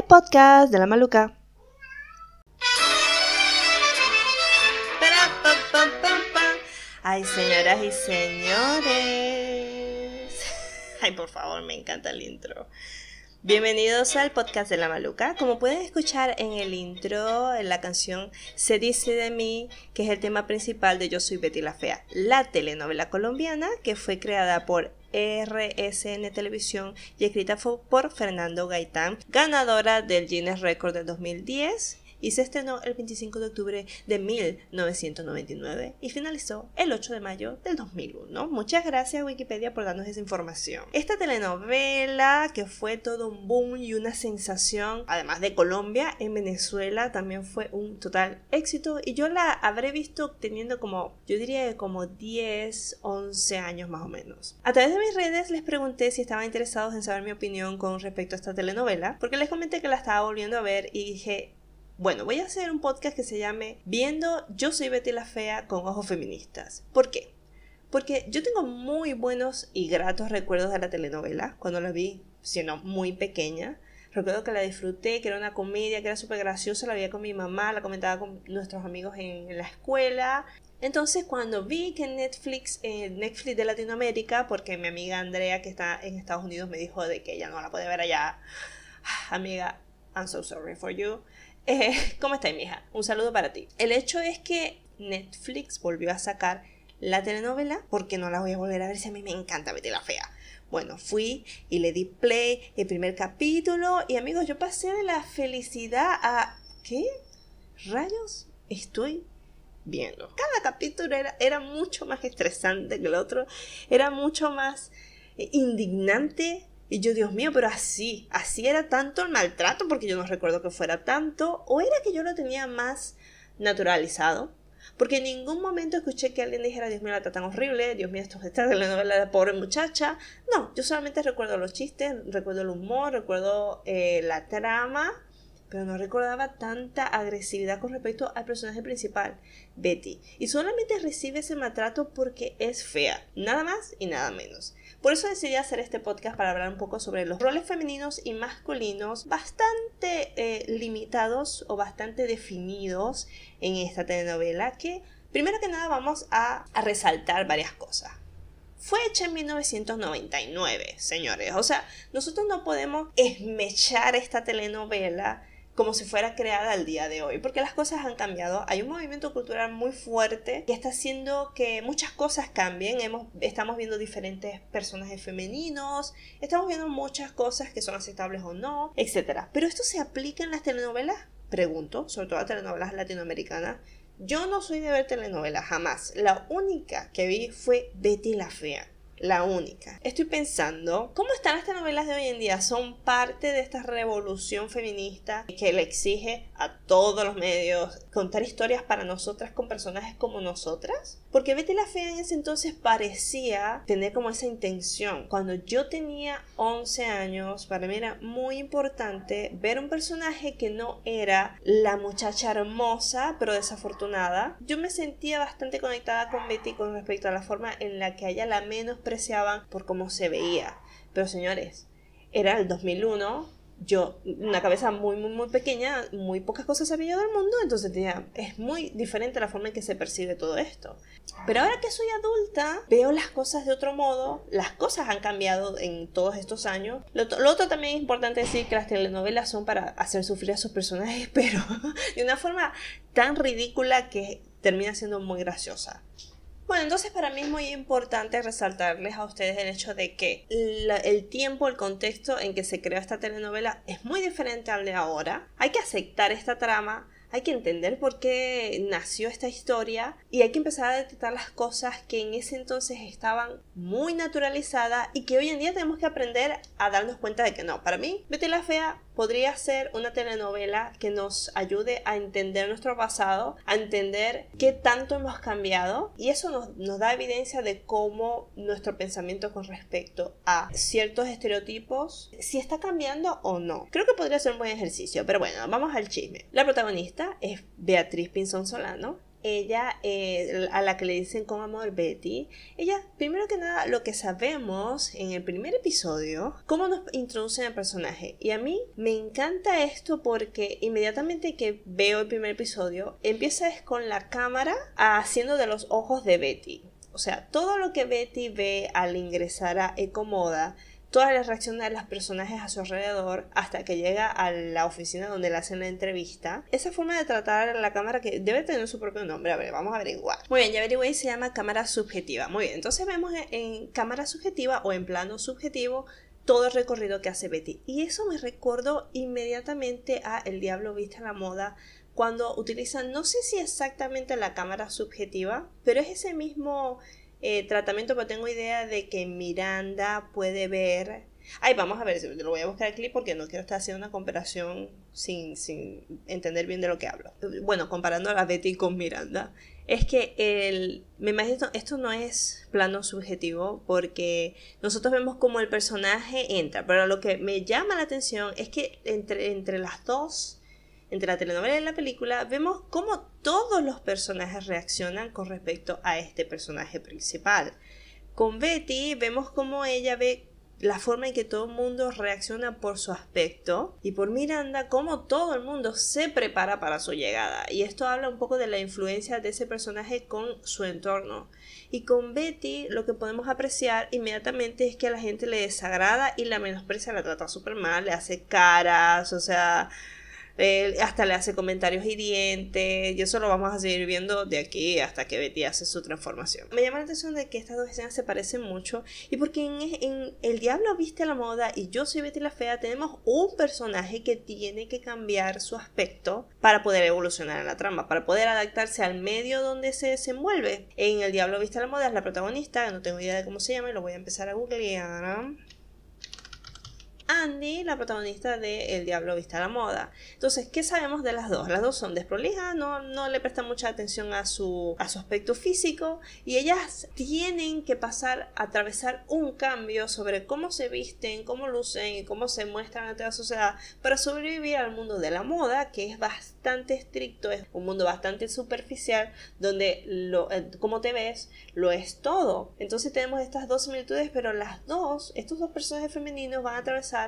el podcast de la maluca. Ay, señoras y señores. Ay, por favor, me encanta el intro. Bienvenidos al podcast de la Maluca. Como pueden escuchar en el intro, en la canción Se dice de mí, que es el tema principal de Yo soy Betty la Fea, la telenovela colombiana que fue creada por RSN Televisión y escrita por Fernando Gaitán, ganadora del Guinness Record del 2010 y se estrenó el 25 de octubre de 1999 y finalizó el 8 de mayo del 2001. Muchas gracias Wikipedia por darnos esa información. Esta telenovela que fue todo un boom y una sensación, además de Colombia, en Venezuela también fue un total éxito y yo la habré visto teniendo como, yo diría como 10, 11 años más o menos. A través de mis redes les pregunté si estaban interesados en saber mi opinión con respecto a esta telenovela, porque les comenté que la estaba volviendo a ver y dije, bueno, voy a hacer un podcast que se llame Viendo Yo soy Betty la Fea con ojos feministas. ¿Por qué? Porque yo tengo muy buenos y gratos recuerdos de la telenovela cuando la vi siendo muy pequeña. Recuerdo que la disfruté, que era una comedia, que era súper graciosa, la veía con mi mamá, la comentaba con nuestros amigos en, la escuela. Entonces cuando vi que Netflix, eh, Netflix de Latinoamérica, porque mi amiga Andrea que está en Estados Unidos me dijo de que ella no la puede ver allá, amiga, I'm so sorry for you. Eh, ¿Cómo está, hija? Un saludo para ti. El hecho es que Netflix volvió a sacar la telenovela porque no la voy a volver a ver si a mí me encanta Betty la Fea. Bueno, fui y le di play el primer capítulo y amigos, yo pasé de la felicidad a... ¿Qué? ¿Rayos? Estoy viendo. Cada capítulo era, era mucho más estresante que el otro, era mucho más eh, indignante y yo, Dios mío, pero así, así era tanto el maltrato, porque yo no recuerdo que fuera tanto, o era que yo lo tenía más naturalizado, porque en ningún momento escuché que alguien dijera, Dios mío, la tan horrible, Dios mío, esto está de la novela de la pobre muchacha. No, yo solamente recuerdo los chistes, recuerdo el humor, recuerdo eh, la trama, pero no recordaba tanta agresividad con respecto al personaje principal, Betty. Y solamente recibe ese maltrato porque es fea, nada más y nada menos. Por eso decidí hacer este podcast para hablar un poco sobre los roles femeninos y masculinos bastante eh, limitados o bastante definidos en esta telenovela que primero que nada vamos a, a resaltar varias cosas fue hecha en 1999, señores. O sea, nosotros no podemos esmechar esta telenovela como si fuera creada al día de hoy, porque las cosas han cambiado. Hay un movimiento cultural muy fuerte que está haciendo que muchas cosas cambien. Hemos, estamos viendo diferentes personajes femeninos, estamos viendo muchas cosas que son aceptables o no, etc. Pero esto se aplica en las telenovelas, pregunto, sobre todo las telenovelas latinoamericanas. Yo no soy de ver telenovelas, jamás. La única que vi fue Betty la Fea la única. Estoy pensando, ¿cómo están estas novelas de hoy en día? ¿Son parte de esta revolución feminista que le exige a todos los medios contar historias para nosotras con personajes como nosotras? Porque Betty la Fea en ese entonces parecía tener como esa intención. Cuando yo tenía 11 años, para mí era muy importante ver un personaje que no era la muchacha hermosa pero desafortunada. Yo me sentía bastante conectada con Betty con respecto a la forma en la que ella la menos por cómo se veía. Pero señores, era el 2001, yo, una cabeza muy, muy, muy pequeña, muy pocas cosas sabía del mundo, entonces tenía, es muy diferente la forma en que se percibe todo esto. Pero ahora que soy adulta, veo las cosas de otro modo, las cosas han cambiado en todos estos años. Lo, lo otro también es importante decir que las telenovelas son para hacer sufrir a sus personajes, pero de una forma tan ridícula que termina siendo muy graciosa. Bueno, entonces para mí es muy importante resaltarles a ustedes el hecho de que el tiempo, el contexto en que se creó esta telenovela es muy diferente al de ahora. Hay que aceptar esta trama, hay que entender por qué nació esta historia y hay que empezar a detectar las cosas que en ese entonces estaban muy naturalizadas y que hoy en día tenemos que aprender a darnos cuenta de que no. Para mí, Betty la Fea podría ser una telenovela que nos ayude a entender nuestro pasado, a entender qué tanto hemos cambiado y eso nos, da evidencia de cómo nuestro pensamiento con respecto a ciertos estereotipos, si está cambiando o no. Creo que podría ser un buen ejercicio, pero bueno, vamos al chisme. La protagonista es Beatriz Pinzón Solano, ella, eh, a la que le dicen con amor Betty, ella, primero que nada, lo que sabemos en el primer episodio, cómo nos introducen al personaje. Y a mí me encanta esto porque inmediatamente que veo el primer episodio, empieza es con la cámara haciendo de los ojos de Betty. O sea, todo lo que Betty ve al ingresar a Ecomoda todas las reacciones de los personajes a su alrededor hasta que llega a la oficina donde le hacen la entrevista. Esa forma de tratar la cámara que debe tener su propio nombre. A ver, vamos a averiguar. Muy bien, ya averigué se llama cámara subjetiva. Muy bien, entonces vemos en cámara subjetiva o en plano subjetivo todo el recorrido que hace Betty. Y eso me recordó inmediatamente a El Diablo Viste a la Moda cuando utilizan, no sé si exactamente la cámara subjetiva, pero es ese mismo eh, tratamiento, pero tengo idea de que Miranda puede ver. Ay, vamos a ver, lo voy a buscar clip porque no quiero estar haciendo una comparación sin, sin entender bien de lo que hablo. Bueno, comparando a Betty con Miranda. Es que el, me imagino, esto no es plano subjetivo porque nosotros vemos como el personaje entra, pero lo que me llama la atención es que entre, entre las dos entre la telenovela y la película, vemos cómo todos los personajes reaccionan con respecto a este personaje principal. Con Betty vemos cómo ella ve la forma en que todo el mundo reacciona por su aspecto y por Miranda cómo todo el mundo se prepara para su llegada. Y esto habla un poco de la influencia de ese personaje con su entorno. Y con Betty lo que podemos apreciar inmediatamente es que a la gente le desagrada y la menosprecia, la trata súper mal, le hace caras, o sea, hasta le hace comentarios hirientes y eso lo vamos a seguir viendo de aquí hasta que Betty hace su transformación. Me llama la atención de que estas dos escenas se parecen mucho y porque en, El Diablo viste la moda y Yo soy Betty la Fea tenemos un personaje que tiene que cambiar su aspecto para poder evolucionar en la trama, para poder adaptarse al medio donde se desenvuelve. En El Diablo viste la moda es la protagonista, no tengo idea de cómo se llama y lo voy a empezar a googlear. Andy, la protagonista de El Diablo Vista a la Moda. Entonces, ¿qué sabemos de las dos? Las dos son desprolijas, no, no le prestan mucha atención a su, a su aspecto físico y ellas tienen que pasar a atravesar un cambio sobre cómo se visten, cómo lucen y cómo se muestran ante la sociedad para sobrevivir al mundo de la moda, que es bastante estricto, es un mundo bastante superficial, donde lo, eh, como te ves lo es todo. Entonces tenemos estas dos similitudes, pero las dos, estos dos personajes femeninos van a atravesar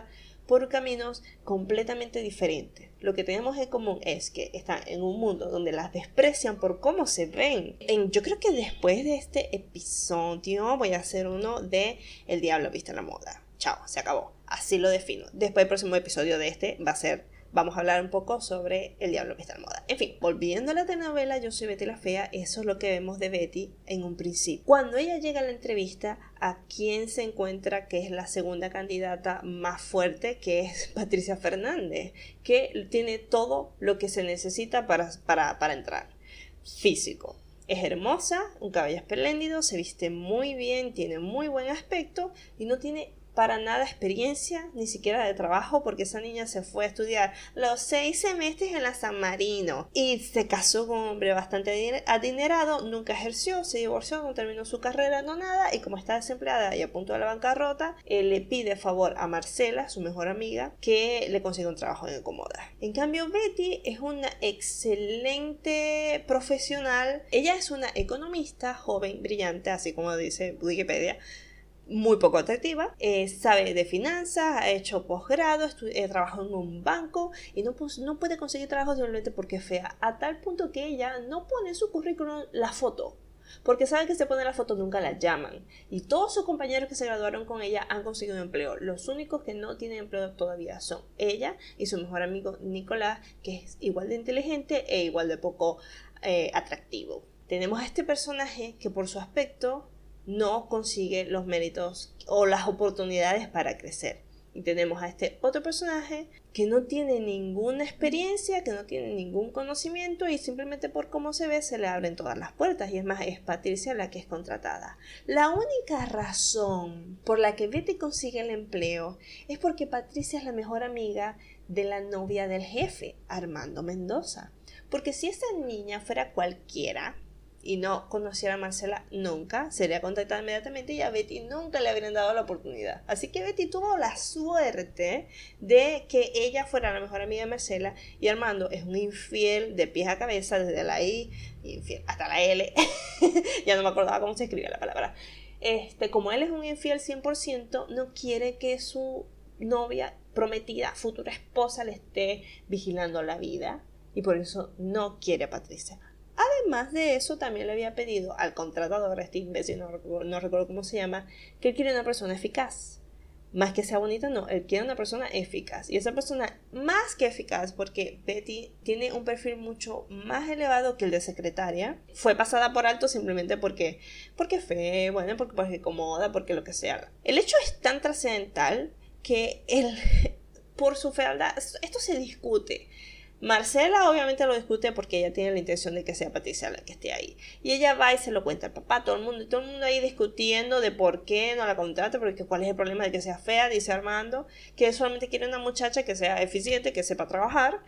por caminos completamente diferentes. Lo que tenemos en común es que están en un mundo donde las desprecian por cómo se ven. En, yo creo que después de este episodio voy a hacer uno de El Diablo Vista la Moda. Chao, se acabó. Así lo defino. Después el próximo episodio de este va a ser vamos a hablar un poco sobre El Diablo que está en moda. En fin, volviendo a la telenovela Yo soy Betty la Fea, eso es lo que vemos de Betty en un principio. Cuando ella llega a la entrevista, ¿a quién se encuentra que es la segunda candidata más fuerte? Que es Patricia Fernández, que tiene todo lo que se necesita para, para, para entrar. Físico, es hermosa, un cabello espléndido, se viste muy bien, tiene muy buen aspecto y no tiene para nada experiencia, ni siquiera de trabajo, porque esa niña se fue a estudiar los seis semestres en la San Marino y se casó con un hombre bastante adinerado, nunca ejerció, se divorció, no terminó su carrera, no nada, y como está desempleada y a punto de la bancarrota, le pide favor a Marcela, su mejor amiga, que le consiga un trabajo en Ecomoda. En cambio, Betty es una excelente profesional, ella es una economista joven, brillante, así como dice Wikipedia, muy poco atractiva, eh, sabe de finanzas, ha hecho posgrado, eh, trabajado en un banco y no, no puede conseguir trabajo simplemente porque es fea, a tal punto que ella no pone en su currículum la foto. Porque sabe que se pone la foto nunca la llaman. Y todos sus compañeros que se graduaron con ella han conseguido empleo. Los únicos que no tienen empleo todavía son ella y su mejor amigo Nicolás, que es igual de inteligente e igual de poco eh, atractivo. Tenemos a este personaje que por su aspecto no consigue los méritos o las oportunidades para crecer. Y tenemos a este otro personaje que no tiene ninguna experiencia, que no tiene ningún conocimiento y simplemente por cómo se ve se le abren todas las puertas y es más, es Patricia la que es contratada. La única razón por la que Betty consigue el empleo es porque Patricia es la mejor amiga de la novia del jefe, Armando Mendoza. Porque si esa niña fuera cualquiera, y no conociera a Marcela nunca, sería contactada inmediatamente y a Betty nunca le habrían dado la oportunidad. Así que Betty tuvo la suerte de que ella fuera la mejor amiga de Marcela y Armando es un infiel de pies a cabeza, desde la I infiel hasta la L. ya no me acordaba cómo se escribía la palabra. Este, como él es un infiel 100%, no quiere que su novia prometida, futura esposa, le esté vigilando la vida y por eso no quiere a Patricia. Además de eso, también le había pedido al contratador, este imbécil, no, recuerdo cómo se llama, que él quiere una persona eficaz. Más que sea bonita, no, él quiere una persona eficaz. Y esa persona más que eficaz, porque Betty tiene un perfil mucho más elevado que el de secretaria, fue pasada por alto simplemente porque, porque fe, bueno, porque, porque cómoda, porque lo que sea. El hecho es tan trascendental que él, por su fealdad, esto se discute. Marcela obviamente lo discute porque ella tiene la intención de que sea Patricia la que esté ahí. Y ella va y se lo cuenta al papá, todo el mundo, todo el mundo ahí discutiendo de por qué no la contrata, porque cuál es el problema de que sea fea, dice Armando, que solamente quiere una muchacha que sea eficiente, que sepa trabajar.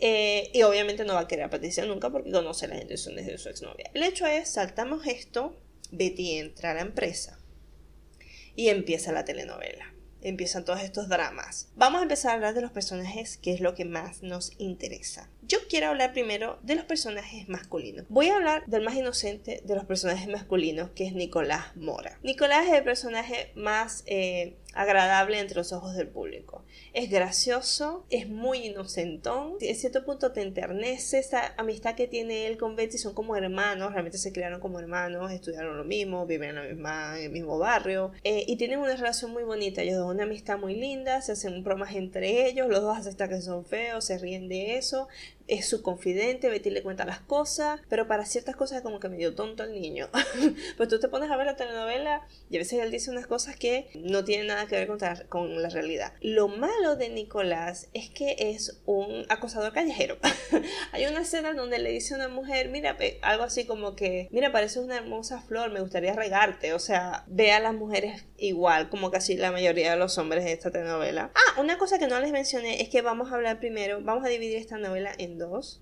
Eh, y obviamente no va a querer a Patricia nunca porque conoce las intenciones de su exnovia. El hecho es, saltamos esto, Betty entra a la empresa y empieza la telenovela empiezan todos estos dramas. Vamos a empezar a hablar de los personajes, que es lo que más nos interesa. Yo quiero hablar primero de los personajes masculinos. Voy a hablar del más inocente de los personajes masculinos, que es Nicolás Mora. Nicolás es el personaje más eh, agradable entre los ojos del público. Es gracioso, es muy inocentón, en cierto punto te enternece esa amistad que tiene él con Betty, son como hermanos, realmente se criaron como hermanos, estudiaron lo mismo, viven en, la misma, en el mismo barrio eh, y tienen una relación muy bonita, ellos dos una amistad muy linda, se hacen bromas entre ellos, los dos aceptan que son feos, se ríen de eso, es su confidente, Betty le cuenta las cosas, pero para ciertas cosas como que medio tonto el niño. pues tú te pones a ver la telenovela y a veces él dice unas cosas que no tienen nada que ver con, la realidad. Lo malo de Nicolás es que es un acosador callejero. Hay una escena donde le dice a una mujer, mira, algo así como que, mira, pareces una hermosa flor, me gustaría regarte. O sea, ve a las mujeres igual, como casi la mayoría de los hombres de esta telenovela. Ah, una cosa que no les mencioné es que vamos a hablar primero, vamos a dividir esta novela en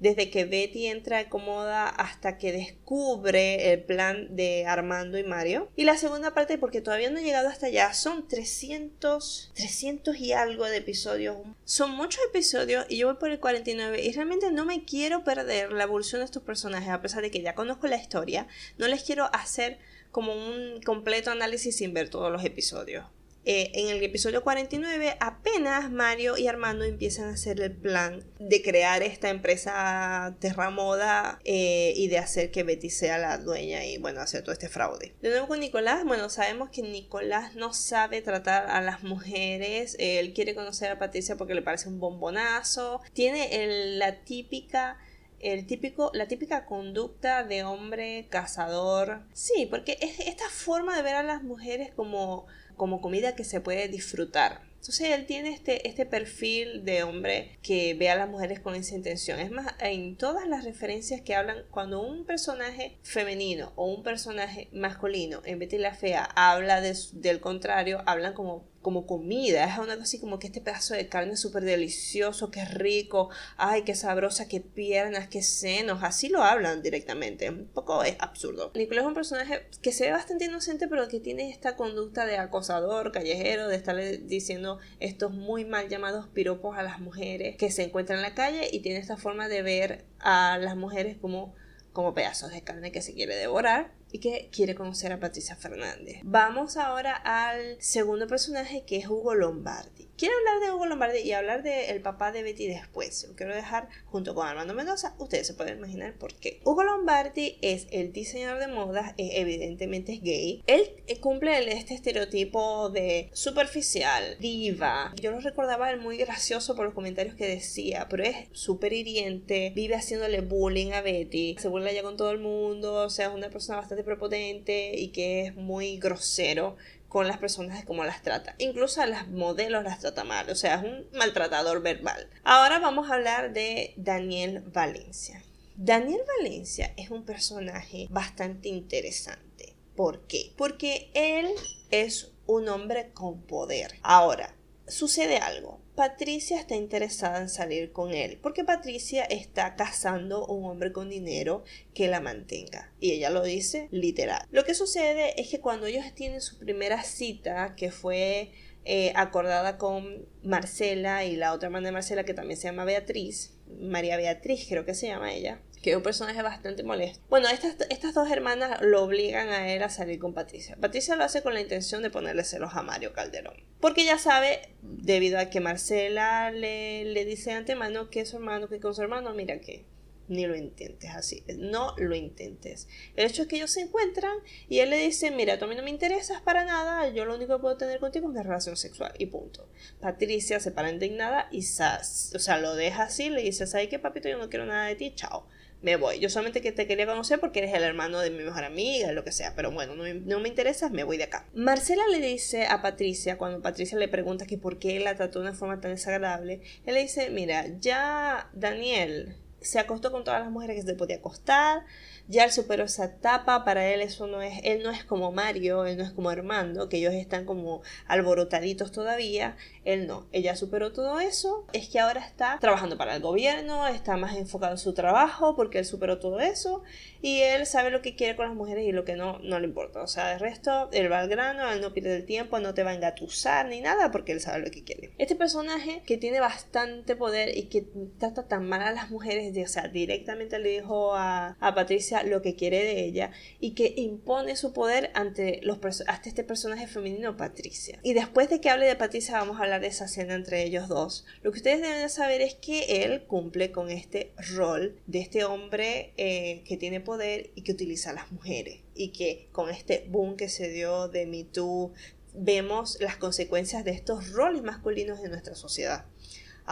Desde que Betty entra cómoda hasta que descubre el plan de Armando y Mario. Y la segunda parte, porque todavía no he llegado hasta allá, son 300, 300 y algo de episodios. Son muchos episodios y yo voy por el 49 y realmente no me quiero perder la evolución de estos personajes, a pesar de que ya conozco la historia. No les quiero hacer como un completo análisis sin ver todos los episodios. Eh, en el episodio 49 apenas Mario y Armando empiezan a hacer el plan de crear esta empresa Terramoda eh, y de hacer que Betty sea la dueña y bueno hacer todo este fraude. De nuevo con Nicolás, bueno sabemos que Nicolás no sabe tratar a las mujeres, él quiere conocer a Patricia porque le parece un bombonazo, tiene la típica el típico, la típica conducta de hombre cazador. Sí, porque es esta forma de ver a las mujeres como, como comida que se puede disfrutar. Entonces él tiene este, este perfil de hombre que ve a las mujeres con esa intención. Es más, en todas las referencias que hablan, cuando un personaje femenino o un personaje masculino en Betty la Fea habla del contrario, hablan como como comida, es una cosa así como que este pedazo de carne es súper delicioso, qué rico, ay, qué sabrosa, qué piernas, qué senos, así lo hablan directamente, un poco es absurdo. Nicolás es un personaje que se ve bastante inocente, pero que tiene esta conducta de acosador, callejero, de estarle diciendo estos muy mal llamados piropos a las mujeres que se encuentran en la calle y tiene esta forma de ver a las mujeres como como pedazos de carne que se quiere devorar y que quiere conocer a Patricia Fernández. Vamos ahora al segundo personaje que es Hugo Lombardi. Quiero hablar de Hugo Lombardi y hablar del papá de Betty después. Lo quiero dejar junto con Armando Mendoza. Ustedes se pueden imaginar por qué. Hugo Lombardi es el diseñador de modas, evidentemente es gay. Él eh, cumple este estereotipo de superficial, diva. Yo lo recordaba muy gracioso por los comentarios que decía, pero es súper hiriente, vive haciéndole bullying a Betty, se burla ya con todo el mundo, o sea, es una persona bastante prepotente y que es muy grosero con las personas de cómo las trata. Incluso a las modelos las trata mal, o sea, es un maltratador verbal. Ahora vamos a hablar de Daniel Valencia. Daniel Valencia es un personaje bastante interesante. ¿Por qué? Porque él es un hombre con poder. Ahora, sucede algo. Patricia está interesada en salir con él porque Patricia está casando un hombre con dinero que la mantenga. Y ella lo dice literal. Lo que sucede es que cuando ellos tienen su primera cita, que fue eh, acordada con Marcela y la otra hermana de Marcela que también se llama Beatriz, María Beatriz creo que se llama ella, que es un personaje bastante molesto. Bueno, estas, estas dos hermanas lo obligan a él a salir con Patricia. Patricia lo hace con la intención de ponerle celos a Mario Calderón. Porque ya sabe, debido a que Marcela le, le dice de antemano que su hermano, que con su hermano, mira que ni lo intentes así, no lo intentes. El hecho es que ellos se encuentran y él le dice, mira, tú a mí no me interesas para nada, yo lo único que puedo tener contigo es una relación sexual y punto. Patricia se para indignada y o sea, lo deja así, le dice, ¿sabes qué, papito? Yo no quiero nada de ti, chao. Me voy. Yo solamente que te quería conocer porque eres el hermano de mi mejor amiga, lo que sea. Pero bueno, no no me interesas, me voy de acá. Marcela le dice a Patricia, cuando Patricia le pregunta que por qué la trató de una forma tan desagradable, él le dice, mira, ya Daniel se acostó con todas las mujeres que se podía acostar, ya él superó esa etapa, para él eso no es, él no es como Mario, él no es como Armando, que ellos están como alborotaditos todavía, él no, ella superó todo eso, es que ahora está trabajando para el gobierno, está más enfocado en su trabajo porque él superó todo eso y él sabe lo que quiere con las mujeres y lo que no, no le importa, o sea, de resto, él va al grano, él no pierde el tiempo, no te va a engatusar ni nada porque él sabe lo que quiere. Este personaje que tiene bastante poder y que trata tan mal a las mujeres, o sea, directamente le dijo a, a Patricia lo que quiere de ella y que impone su poder ante, los, ante este personaje femenino Patricia. Y después de que hable de Patricia vamos a hablar de esa escena entre ellos dos. Lo que ustedes deben saber es que él cumple con este rol de este hombre eh, que tiene poder y que utiliza a las mujeres y que con este boom que se dio de Me Too vemos las consecuencias de estos roles masculinos en nuestra sociedad.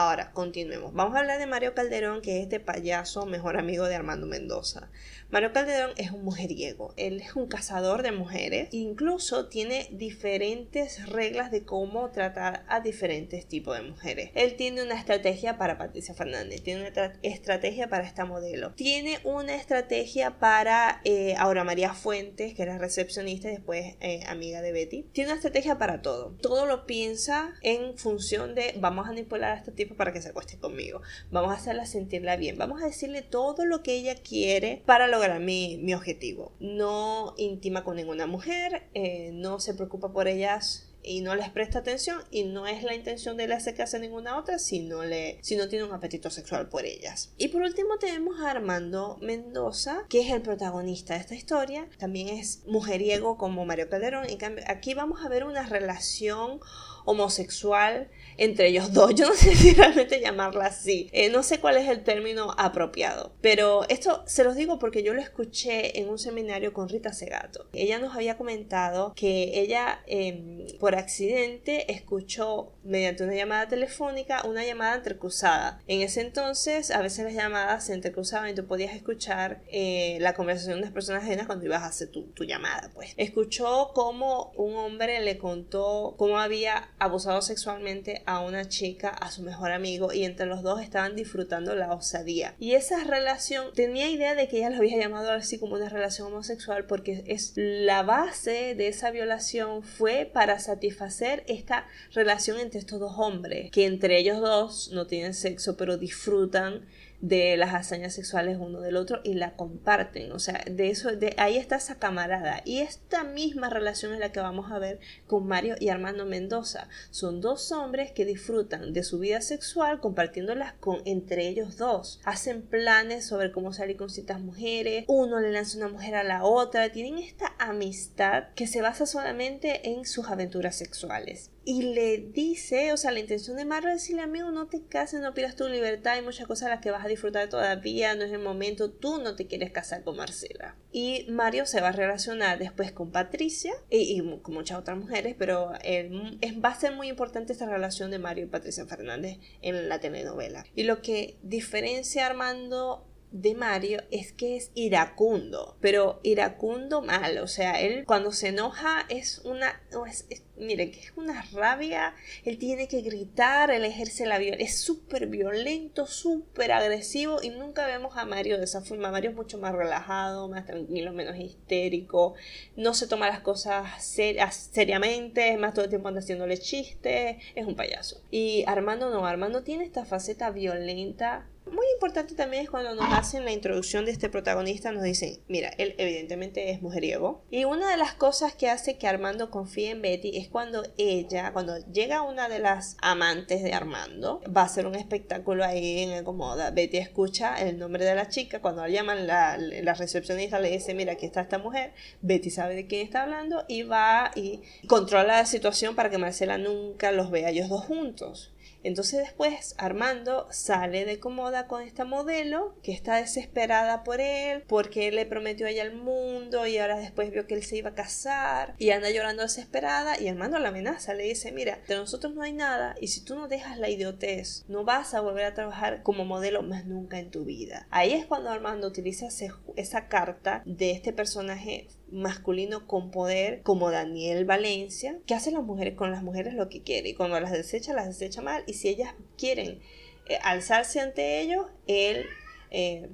Ahora, continuemos. Vamos a hablar de Mario Calderón, que es este payaso mejor amigo de Armando Mendoza. Mario Calderón es un mujeriego, él es un cazador de mujeres, incluso tiene diferentes reglas de cómo tratar a diferentes tipos de mujeres. Él tiene una estrategia para Patricia Fernández, tiene una estrategia para esta modelo, tiene una estrategia para eh, Aura María Fuentes, que era recepcionista y después eh, amiga de Betty. Tiene una estrategia para todo. Todo lo piensa en función de vamos a manipular a este tipo para que se acueste conmigo, vamos a hacerla sentirla bien, vamos a decirle todo lo que ella quiere para lo lograr mi, mi objetivo. No intima con ninguna mujer, eh, no se preocupa por ellas y no les presta atención y no es la intención de él que hace ninguna otra si no, le, si no tiene un apetito sexual por ellas. Y por último tenemos a Armando Mendoza, que es el protagonista de esta historia. También es mujeriego como Mario Calderón. En cambio, aquí vamos a ver una relación homosexual entre ellos dos. Yo no sé si realmente llamarla así. Eh, no sé cuál es el término apropiado. Pero esto se los digo porque yo lo escuché en un seminario con Rita Segato. Ella nos había comentado que ella em, por accidente escuchó mediante una llamada telefónica una llamada entrecruzada. En ese entonces a veces las llamadas se entrecruzaban y tú podías escuchar eh, la conversación de las personas ajenas cuando ibas a hacer tu, tu llamada. Pues escuchó cómo un hombre le contó cómo había abusado sexualmente a una chica, a su mejor amigo, y entre los dos estaban disfrutando la osadía. Y esa relación, tenía idea de que ella lo había llamado así como una relación homosexual porque es la base de esa violación fue para satisfacer esta relación entre estos dos hombres, que entre ellos dos no tienen sexo, pero disfrutan de las hazañas sexuales uno del otro y la comparten. O sea, de eso, de ahí está esa camarada. Y esta misma relación es la que vamos a ver con Mario y Armando Mendoza. Son dos hombres que disfrutan de su vida sexual compartiéndolas con entre ellos dos. Hacen planes sobre cómo salir con ciertas mujeres. Uno le lanza una mujer a la otra. Tienen esta amistad que se basa solamente en sus aventuras sexuales y le dice, o sea, la intención de Mario es decirle, amigo, no te cases, no pidas tu libertad, hay muchas cosas a las que vas a disfrutar todavía, no es el momento, tú no te quieres casar con Marcela. Y Mario se va a relacionar después con Patricia y, con muchas otras mujeres, pero es, va a ser muy importante esta relación de Mario y Patricia Fernández en la telenovela. Y lo que diferencia Armando de Mario es que es iracundo, pero iracundo mal, o sea, él cuando se enoja es una, es, miren, que es una rabia, él tiene que gritar, él ejerce la violencia, es súper violento, súper agresivo y nunca vemos a Mario de esa forma, Mario es mucho más relajado, más tranquilo, menos histérico, no se toma las cosas seriamente, es más todo el tiempo anda haciéndole chistes, es un payaso. Y Armando no, Armando tiene esta faceta violenta muy importante también es cuando nos hacen la introducción de este protagonista, nos dicen, mira, él evidentemente es mujeriego. Y una de las cosas que hace que Armando confíe en Betty es cuando ella, cuando llega una de las amantes de Armando, va a hacer un espectáculo ahí en el Comoda. Betty escucha el nombre de la chica, cuando la llaman la, la recepcionista le dice, mira, aquí está esta mujer, Betty sabe de quién está hablando y va y controla la situación para que Marcela nunca los vea ellos dos juntos. Entonces después Armando sale de cómoda con esta modelo que está desesperada por él porque él le prometió a ella el mundo y ahora después vio que él se iba a casar y anda llorando desesperada y Armando la amenaza, le dice mira, de nosotros no hay nada y si tú no dejas la idiotez no vas a volver a trabajar como modelo más nunca en tu vida. Ahí es cuando Armando utiliza esa carta de este personaje masculino con poder como Daniel Valencia, que hace las mujeres con las mujeres lo que quiere y cuando las desecha, las desecha mal y si ellas quieren eh, alzarse ante ellos, él eh,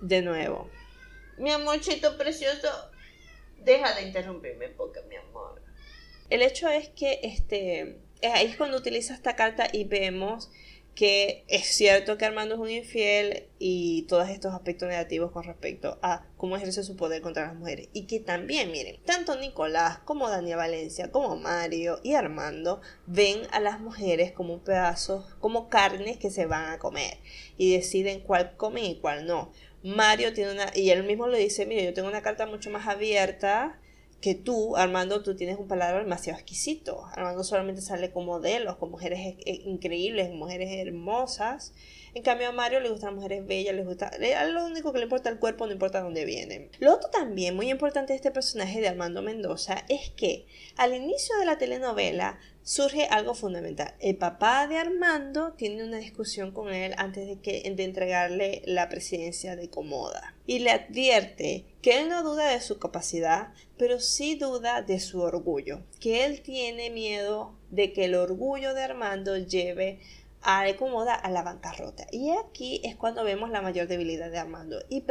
de nuevo. Mi amorcito precioso, deja de interrumpirme porque mi amor. El hecho es que este, ahí es cuando utiliza esta carta y vemos que es cierto que Armando es un infiel y todos estos aspectos negativos con respecto a cómo ejerce su poder contra las mujeres. Y que también, miren, tanto Nicolás como Daniel Valencia, como Mario y Armando ven a las mujeres como pedazos, como carnes que se van a comer y deciden cuál comen y cuál no. Mario tiene una, y él mismo le dice, mire, yo tengo una carta mucho más abierta que tú, Armando, tú tienes un palabra demasiado exquisito. Armando solamente sale con modelos, con mujeres e, e, increíbles, mujeres hermosas. En cambio a Mario le gustan mujeres bellas, le gusta, lo único que le importa el cuerpo, no importa dónde vienen. Lo otro también muy importante de este personaje de Armando Mendoza es que al inicio de la telenovela surge algo fundamental. El papá de Armando tiene una discusión con él antes de, que, de entregarle la presidencia de Comoda y le advierte que él no duda de su capacidad, pero sí duda de su orgullo, que él tiene miedo de que el orgullo de Armando lleve a Comoda a la bancarrota. Y aquí es cuando vemos la mayor debilidad de Armando. Y,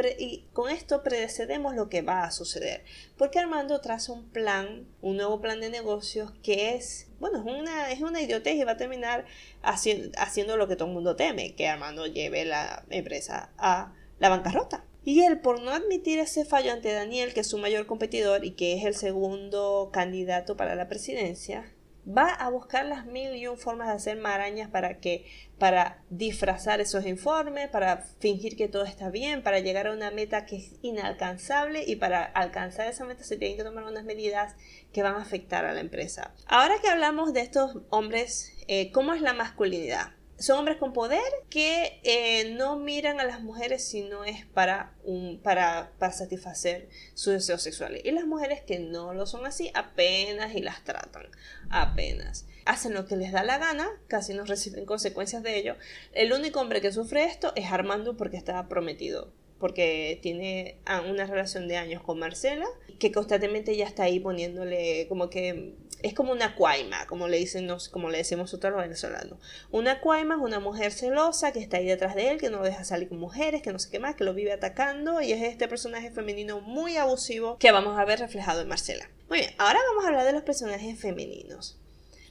con esto predecedemos lo que va a suceder. Porque Armando traza un plan, un nuevo plan de negocios que es, bueno, es una, es una idiotez y va a terminar haciendo, haciendo lo que todo el mundo teme, que Armando lleve la empresa a la bancarrota. Y él, por no admitir ese fallo ante Daniel, que es su mayor competidor y que es el segundo candidato para la presidencia, va a buscar las mil y un formas de hacer marañas para que para disfrazar esos informes, para fingir que todo está bien, para llegar a una meta que es inalcanzable y para alcanzar esa meta se tienen que tomar unas medidas que van a afectar a la empresa. Ahora que hablamos de estos hombres, eh, ¿cómo es la masculinidad? Son hombres con poder que eh, no miran a las mujeres si no es para, un, para, para satisfacer sus deseos sexuales. Y las mujeres que no lo son así apenas y las tratan, apenas. Hacen lo que les da la gana, casi no reciben consecuencias de ello. El único hombre que sufre esto es Armando porque estaba prometido porque tiene una relación de años con Marcela, que constantemente ya está ahí poniéndole como que es como una cuaima, como le dicen, como le decimos nosotros los venezolanos. Una cuaima es una mujer celosa que está ahí detrás de él, que no lo deja salir con mujeres, que no sé qué más, que lo vive atacando y es este personaje femenino muy abusivo que vamos a ver reflejado en Marcela. Muy bien, ahora vamos a hablar de los personajes femeninos.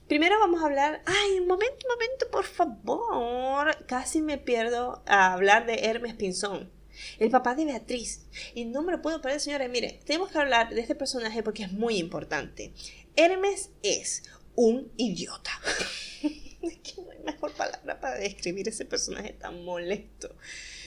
Primero vamos a hablar, ay, un momento, un momento, por favor. Casi me pierdo a hablar de Hermes Pinzón el papá de Beatriz. Y no me lo puedo perder, señores. Mire, tenemos que hablar de este personaje porque es muy importante. Hermes es un idiota. es que no hay mejor palabra para describir ese personaje tan molesto.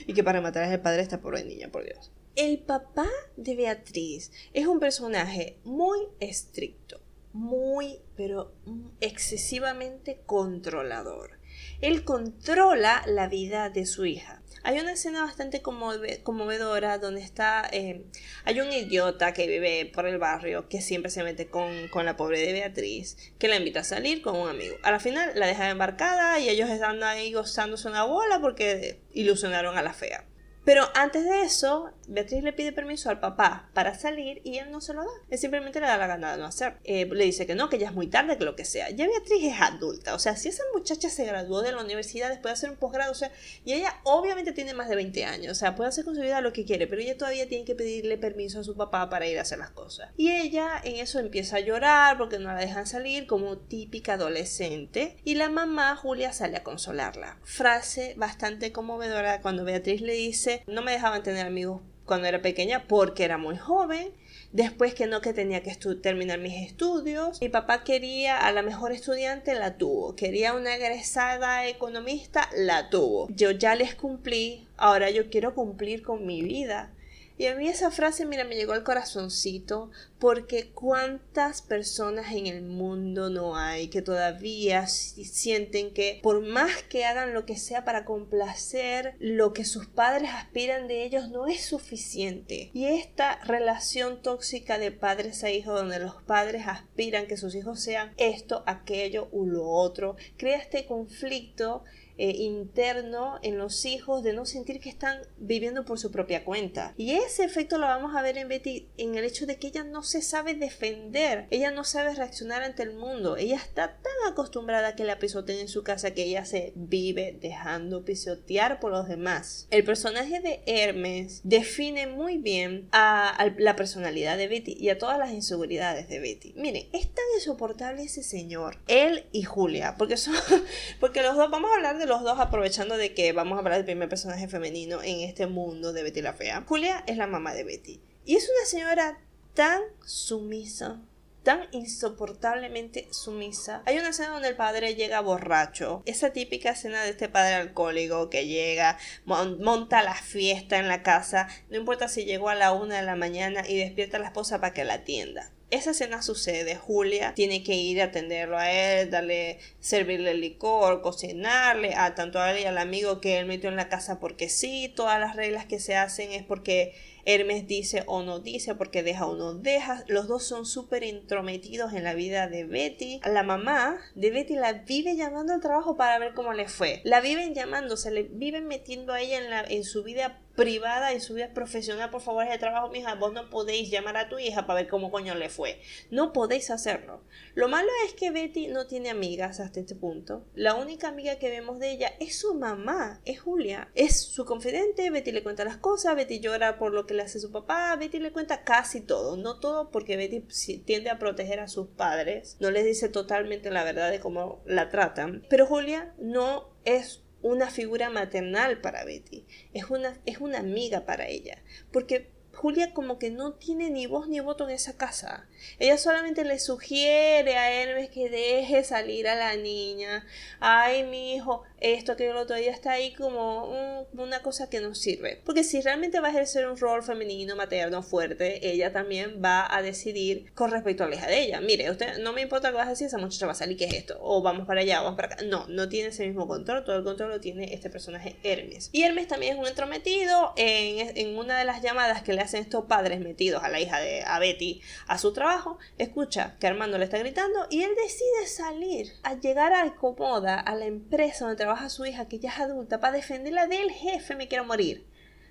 Y que para matar a el padre de esta pobre niña, por Dios. El papá de Beatriz es un personaje muy estricto, muy, pero excesivamente controlador. Él controla la vida de su hija. Hay una escena bastante conmovedora donde está, eh, hay un idiota que vive por el barrio que siempre se mete con, con, la pobre de Beatriz, que la invita a salir con un amigo. A la final la deja embarcada y ellos están ahí gozándose una bola porque ilusionaron a la fea. Pero antes de eso, Beatriz le pide permiso al papá para salir y él no se lo da. Él simplemente le da la gana de no hacer. Eh, le dice que no, que ya es muy tarde, que lo que sea. Ya Beatriz es adulta. O sea, si esa muchacha se graduó de la universidad después de hacer un posgrado, o sea, y ella obviamente tiene más de 20 años. O sea, puede hacer con su vida lo que quiere, pero ella todavía tiene que pedirle permiso a su papá para ir a hacer las cosas. Y ella en eso empieza a llorar porque no la dejan salir como típica adolescente. Y la mamá, Julia, sale a consolarla. Frase bastante conmovedora cuando Beatriz le dice no me dejaban tener amigos cuando era pequeña porque era muy joven. Después que no, que tenía que terminar mis estudios. Mi papá quería a la mejor estudiante, la tuvo. Quería una egresada economista, la tuvo. Yo ya les cumplí, ahora yo quiero cumplir con mi vida. Y a mí esa frase, mira, me llegó al corazoncito porque cuántas personas en el mundo no hay que todavía sienten que por más que hagan lo que sea para complacer lo que sus padres aspiran de ellos no es suficiente. Y esta relación tóxica de padres a hijos donde los padres aspiran que sus hijos sean esto, aquello u lo otro, crea este conflicto eh, interno en los hijos de no sentir que están viviendo por su propia cuenta. Y ese efecto lo vamos a ver en Betty en el hecho de que ella no se sabe defender, ella no sabe reaccionar ante el mundo, ella está tan acostumbrada a que la pisoteen en su casa que ella se vive dejando pisotear por los demás. El personaje de Hermes define muy bien a, la personalidad de Betty y a todas las inseguridades de Betty. Miren, es tan insoportable ese señor, él y Julia, porque son, porque los dos, vamos a hablar de los dos aprovechando de que vamos a hablar del primer personaje femenino en este mundo de Betty la Fea. Julia es la mamá de Betty. Y es una señora tan sumisa, tan insoportablemente sumisa. Hay una escena donde el padre llega borracho. Esa típica escena de este padre alcohólico que llega, monta la fiesta en la casa, no importa si llegó a la una de la mañana y despierta a la esposa para que la atienda esa escena sucede, Julia tiene que ir a atenderlo a él, darle, servirle licor, cocinarle, a tanto a él y al amigo que él metió en la casa porque sí, todas las reglas que se hacen es porque Hermes dice o no dice, porque deja o no deja. Los dos son súper intrometidos en la vida de Betty. La mamá de Betty la vive llamando al trabajo para ver cómo le fue. La viven llamando, se le viven metiendo a ella en, la, en su vida privada y su vida profesional, por favor, es de trabajo, mija, vos no podéis llamar a tu hija para ver cómo coño le fue. No podéis hacerlo. Lo malo es que Betty no tiene amigas hasta este punto. La única amiga que vemos de ella es su mamá, es Julia. Es su confidente, Betty le cuenta las cosas, Betty llora por lo que le hace su papá, Betty le cuenta casi todo. No todo porque Betty tiende a proteger a sus padres, no les dice totalmente la verdad de cómo la tratan. Pero Julia no es una figura maternal para Betty, es una, es una amiga para ella, porque Julia como que no tiene ni voz ni voto en esa casa. Ella solamente le sugiere a Hermes que deje salir a la niña. Ay, mi hijo, esto que el otro día está ahí como una cosa que no sirve. Porque si realmente va a ejercer un rol femenino, materno, fuerte, ella también va a decidir con respecto a la hija de ella. Mire, usted no me importa lo que vas a decir, esa muchacha va a salir, ¿qué es esto? O vamos para allá, vamos para acá. No, no tiene ese mismo control, todo el control lo tiene este personaje Hermes. Y Hermes también es un entrometido en, en una de las llamadas que le hacen estos padres metidos a la hija de a Betty a su trabajo, escucha que Armando le está gritando y él decide salir a llegar a Comoda, a la empresa donde trabaja su hija, que ya es adulta, para defenderla del jefe, me quiero morir.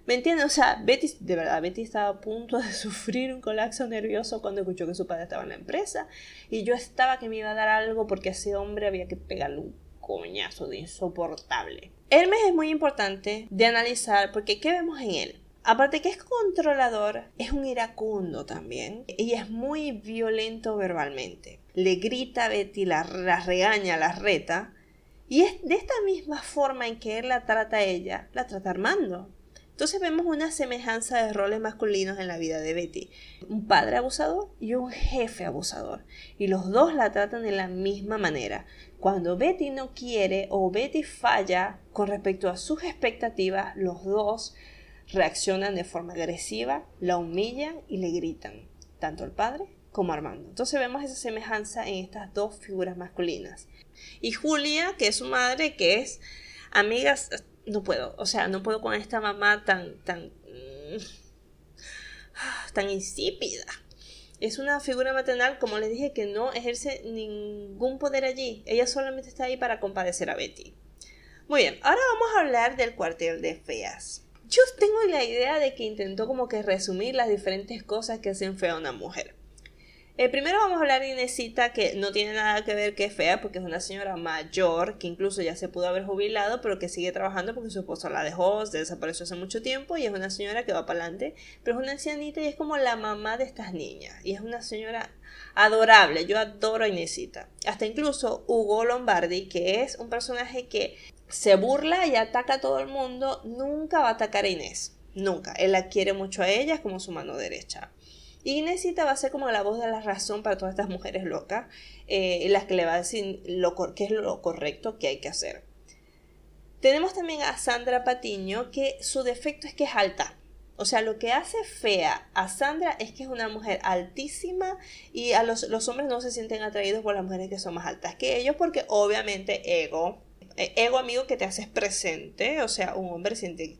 ¿Me entiendes? O sea, Betty, de verdad, Betty estaba a punto de sufrir un colapso nervioso cuando escuchó que su padre estaba en la empresa. Y yo estaba que me iba a dar algo porque a ese hombre había que pegarle un coñazo de insoportable. Hermes es muy importante de analizar porque ¿qué vemos en él? Aparte que es controlador, es un iracundo también y es muy violento verbalmente. Le grita a Betty, la, regaña, la reta. Y es de esta misma forma en que él la trata a ella, la trata Armando. Entonces vemos una semejanza de roles masculinos en la vida de Betty. Un padre abusador y un jefe abusador. Y los dos la tratan de la misma manera. Cuando Betty no quiere o Betty falla con respecto a sus expectativas, los dos reaccionan de forma agresiva, la humillan y le gritan, tanto el padre como Armando. Entonces vemos esa semejanza en estas dos figuras masculinas. Y Julia, que es su madre, que es amigas, no puedo, o sea, no puedo con esta mamá tan, tan, mm, tan insípida. Es una figura maternal, como les dije, que no ejerce ningún poder allí. Ella solamente está ahí para compadecer a Betty. Muy bien, ahora vamos a hablar del cuartel de feas. Yo tengo la idea de que intentó como que resumir las diferentes cosas que hacen fea a una mujer. Eh, primero vamos a hablar de Inesita, que no tiene nada que ver que es fea, porque es una señora mayor, que incluso ya se pudo haber jubilado, pero que sigue trabajando porque su esposo la dejó, se desapareció hace mucho tiempo, y es una señora que va para adelante, pero es una ancianita y es como la mamá de estas niñas, y es una señora adorable, yo adoro a Inesita. Hasta incluso Hugo Lombardi, que es un personaje que se burla y ataca a todo el mundo, nunca va a atacar a Inés. Nunca. Él la quiere mucho a ella, como su mano derecha. Y Inesita va a ser como la voz de la razón para todas estas mujeres locas, eh, las que le va a decir lo, qué es lo correcto que hay que hacer. Tenemos también a Sandra Patiño, que su defecto es que es alta. O sea, lo que hace fea a Sandra es que es una mujer altísima y a los, los hombres no se sienten atraídos por las mujeres que son más altas que ellos porque obviamente ego, ego amigo que te haces presente, o sea, un hombre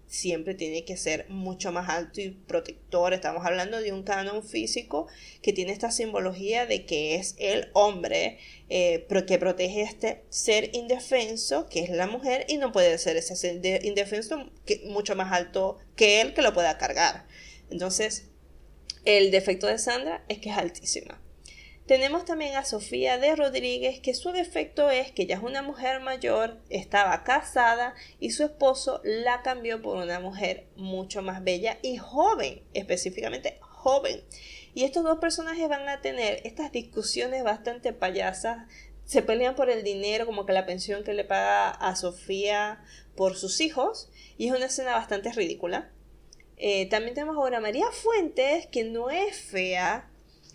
siempre tiene que ser mucho más alto y protector. Estamos hablando de un canon físico que tiene esta simbología de que es el hombre eh, que protege este ser indefenso, que es la mujer, y no puede ser ese ser indefenso mucho más alto que él que lo pueda cargar. Entonces, el defecto de Sandra es que es altísima. Tenemos también a Sofía de Rodríguez, que su defecto es que ella es una mujer mayor, estaba casada y su esposo la cambió por una mujer mucho más bella y joven, específicamente joven. Y estos dos personajes van a tener estas discusiones bastante payasas. Se pelean por el dinero, como que la pensión que le paga a Sofía por sus hijos. Y es una escena bastante ridícula. Eh, también tenemos ahora María Fuentes, que no es fea,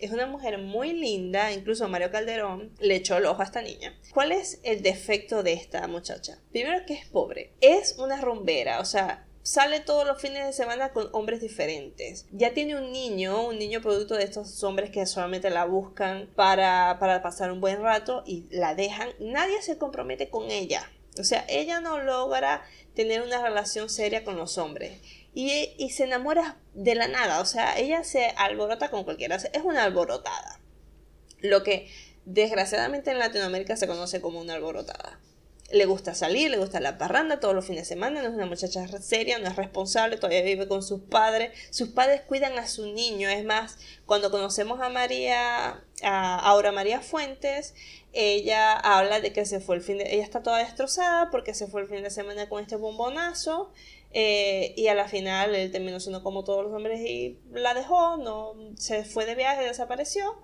es una mujer muy linda, incluso Mario Calderón le echó el ojo a esta niña. ¿Cuál es el defecto de esta muchacha? Primero que es pobre, es una rumbera, o sea, sale todos los fines de semana con hombres diferentes. Ya tiene un niño, un niño producto de estos hombres que solamente la buscan para, para pasar un buen rato y la dejan. Nadie se compromete con ella. O sea, ella no logra tener una relación seria con los hombres y, se enamora de la nada, o sea, ella se alborota con cualquiera, es una alborotada. Lo que desgraciadamente en Latinoamérica se conoce como una alborotada. Le gusta salir, le gusta la parranda todos los fines de semana, no es una muchacha seria, no es responsable, todavía vive con sus padres. Sus padres cuidan a su niño, es más, cuando conocemos a María, a Aura María Fuentes, ella habla de que se fue el fin de, ella está toda destrozada porque se fue el fin de semana con este bombonazo eh, y a la final él terminó siendo como todos los hombres y la dejó, no se fue de viaje, desapareció.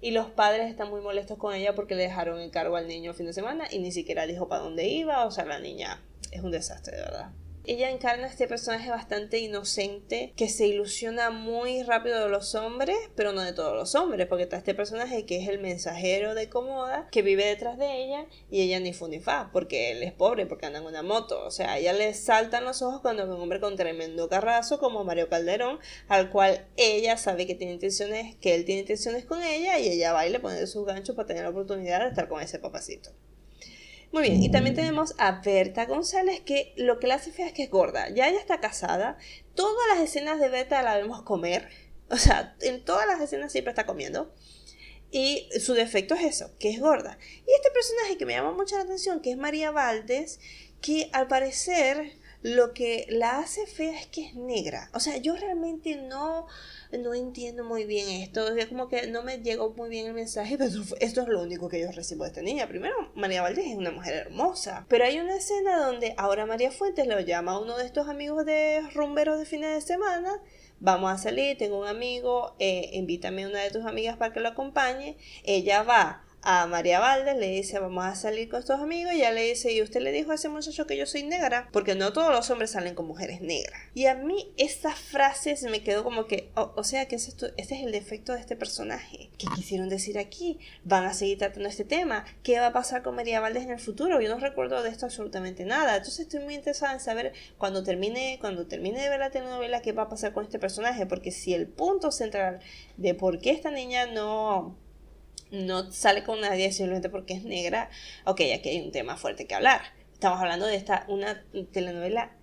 Y los padres están muy molestos con ella porque le dejaron el cargo al niño el fin de semana y ni siquiera dijo para dónde iba. O sea, la niña es un desastre, de verdad. Ella encarna este personaje bastante inocente que se ilusiona muy rápido de los hombres, pero no de todos los hombres, porque está este personaje que es el mensajero de Comoda, que vive detrás de ella y ella ni fu ni fa, porque él es pobre, porque anda en una moto. O sea, a ella le saltan los ojos cuando ve un hombre con tremendo carrazo como Mario Calderón, al cual ella sabe que tiene intenciones, que él tiene intenciones con ella y ella va y le pone sus ganchos para tener la oportunidad de estar con ese papacito. Muy bien, y también tenemos a Berta González, que lo que la hace fea es que es gorda. Ya ella está casada. Todas las escenas de Berta la vemos comer. O sea, en todas las escenas siempre está comiendo. Y su defecto es eso, que es gorda. Y este personaje que me llama mucho la atención, que es María Valdés, que al parecer lo que la hace fea es que es negra. O sea, yo realmente no, no entiendo muy bien esto. Es como que no me llegó muy bien el mensaje, pero esto es lo único que yo recibo de esta niña. Primero, María Valdés es una mujer hermosa. Pero hay una escena donde ahora María Fuentes lo llama a uno de estos amigos de rumberos de fines de semana vamos a salir, tengo un amigo, eh, invítame a una de tus amigas para que lo acompañe. Ella va a María Valdes, le dice vamos a salir con estos amigos y ella le dice y usted le dijo a ese muchacho que yo soy negra porque no todos los hombres salen con mujeres negras y a mí esta frase se me quedó como que o sea que es esto, este es el defecto de este personaje ¿qué quisieron decir aquí? ¿van a seguir tratando este tema? ¿qué va a pasar con María Valdes en el futuro? yo no recuerdo de esto absolutamente nada entonces estoy muy interesada en saber cuando termine cuando termine de ver la telenovela qué va a pasar con este personaje porque si el punto central de por qué esta niña no no sale con nadie simplemente porque es negra, ok, aquí hay un tema fuerte que hablar. Estamos hablando de esta, una telenovela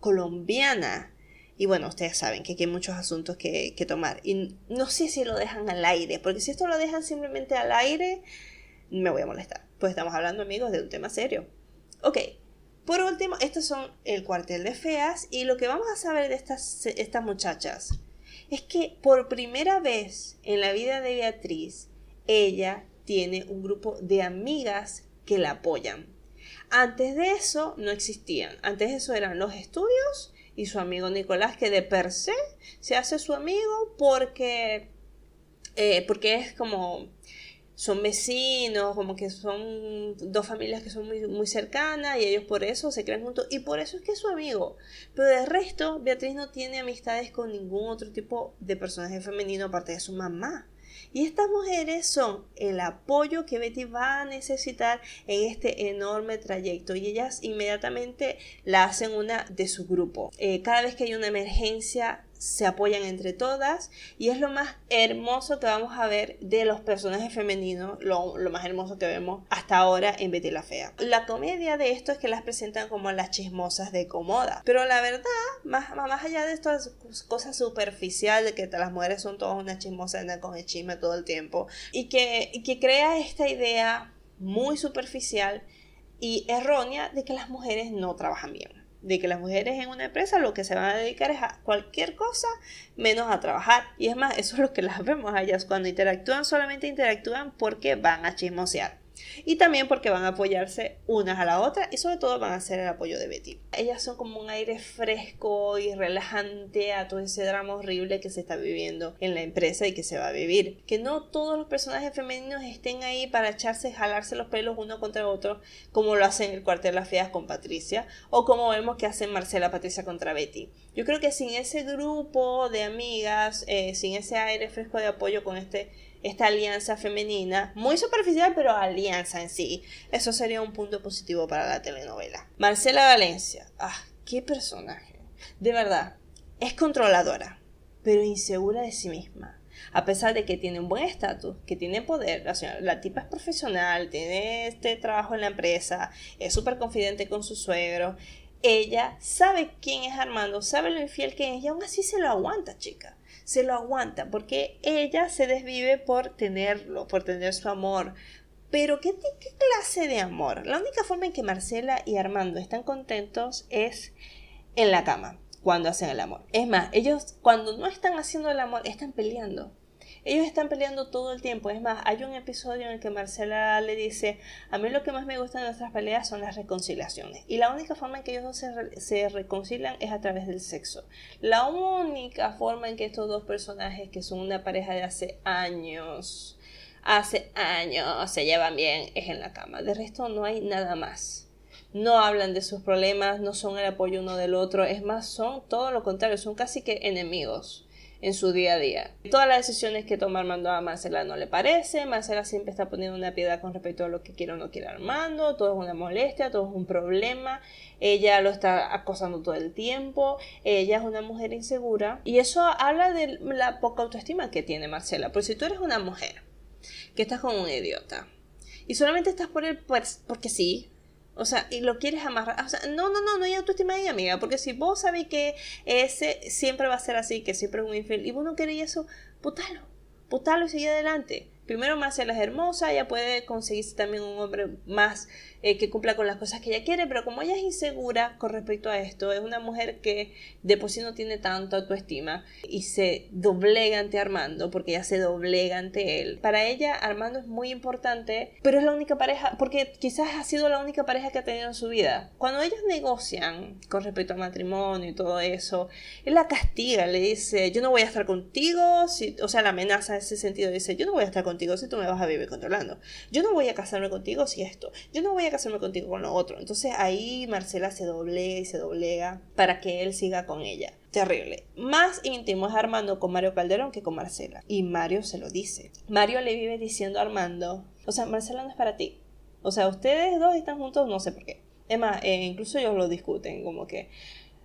colombiana. Y bueno, ustedes saben que aquí hay muchos asuntos que, que tomar. Y no sé si lo dejan al aire, porque si esto lo dejan simplemente al aire, me voy a molestar. Pues estamos hablando, amigos, de un tema serio. Ok, Por último, estos son el cuartel de feas y lo que vamos a saber de estas, estas muchachas es que por primera vez en la vida de Beatriz, ella tiene un grupo de amigas que la apoyan. Antes de eso no existían. Antes de eso eran los estudios y su amigo Nicolás, que de per se se hace su amigo porque, eh, porque es como son vecinos, como que son dos familias que son muy, muy cercanas y ellos por eso se crean juntos y por eso es que es su amigo. Pero de resto, Beatriz no tiene amistades con ningún otro tipo de personaje femenino aparte de su mamá. Y estas mujeres son el apoyo que Betty va a necesitar en este enorme trayecto y ellas inmediatamente la hacen una de su grupo. Eh, cada vez que hay una emergencia, se apoyan entre todas y es lo más hermoso que vamos a ver de los personajes femeninos, lo, más hermoso que vemos hasta ahora en Betty la Fea. La comedia de esto es que las presentan como las chismosas de Comoda, pero la verdad, más, más allá de estas cosas superficiales de que las mujeres son todas unas chismosas, andan con el chisme todo el tiempo y que, y que crea esta idea muy superficial y errónea de que las mujeres no trabajan bien de que las mujeres en una empresa lo que se van a dedicar es a cualquier cosa menos a trabajar. Y es más, eso es lo que las vemos a ellas. Cuando interactúan, solamente interactúan porque van a chismosear y también porque van a apoyarse unas a la otra y sobre todo van a ser el apoyo de Betty. Ellas son como un aire fresco y relajante a todo ese drama horrible que se está viviendo en la empresa y que se va a vivir. Que no todos los personajes femeninos estén ahí para echarse, jalarse los pelos uno contra otro como lo hacen el cuartel Las Feas con Patricia o como vemos que hacen Marcela Patricia contra Betty. Yo creo que sin ese grupo de amigas, eh, sin ese aire fresco de apoyo con este esta alianza femenina, muy superficial, pero alianza en sí. Eso sería un punto positivo para la telenovela. Marcela Valencia, ah, qué personaje. De verdad, es controladora, pero insegura de sí misma. A pesar de que tiene un buen estatus, que tiene poder, la, la tipa es profesional, tiene este trabajo en la empresa, es súper confidente con su suegro, ella sabe quién es Armando, sabe lo infiel que es y aún así se lo aguanta, chica se lo aguanta porque ella se desvive por tenerlo, por tener su amor. Pero ¿qué, ¿qué, clase de amor? La única forma en que Marcela y Armando están contentos es en la cama, cuando hacen el amor. Es más, ellos cuando no están haciendo el amor, están peleando. Ellos están peleando todo el tiempo. Es más, hay un episodio en el que Marcela le dice, a mí lo que más me gusta de nuestras peleas son las reconciliaciones. Y la única forma en que ellos se, se reconcilian es a través del sexo. La única forma en que estos dos personajes, que son una pareja de hace años, hace años se llevan bien, es en la cama. De resto no hay nada más no hablan de sus problemas, no son el apoyo uno del otro, es más, son todo lo contrario, son casi que enemigos en su día a día. Todas las decisiones que toma Armando a Marcela no le parece, Marcela siempre está poniendo una piedad con respecto a lo que quiere o no quiere Armando, todo es una molestia, todo es un problema, ella lo está acosando todo el tiempo, ella es una mujer insegura y eso habla de la poca autoestima que tiene Marcela, porque si tú eres una mujer que estás con un idiota y solamente estás por él pues, porque sí, o sea, y lo quieres amarrar. O sea, no, no, no, no hay autoestima ahí, amiga. Porque si vos sabéis que ese siempre va a ser así, que siempre es un infiel, y vos no queréis eso, putalo. Putalo y sigue adelante. Primero Marcela es hermosa, ella puede conseguirse también un hombre más eh, que cumpla con las cosas que ella quiere, pero como ella es insegura con respecto a esto, es una mujer que de por sí no tiene tanta autoestima y se doblega ante Armando, porque ella se doblega ante él. Para ella Armando es muy importante, pero es la única pareja, porque quizás ha sido la única pareja que ha tenido en su vida. Cuando ellos negocian con respecto al matrimonio y todo eso, él la castiga, le dice, yo no voy a estar contigo, si, o sea, la amenaza en ese sentido, dice, yo no voy a estar contigo si tú me vas a vivir controlando, yo no voy a casarme contigo si esto, yo no voy a casarme contigo con lo otro. Entonces ahí Marcela se doblega y se doblega para que él siga con ella. Terrible. Más íntimo es Armando con Mario Calderón que con Marcela. Y Mario se lo dice. Mario le vive diciendo a Armando, o sea, Marcela no es para ti. O sea, ustedes dos están juntos, no sé por qué. Es más, eh, incluso ellos lo discuten, como que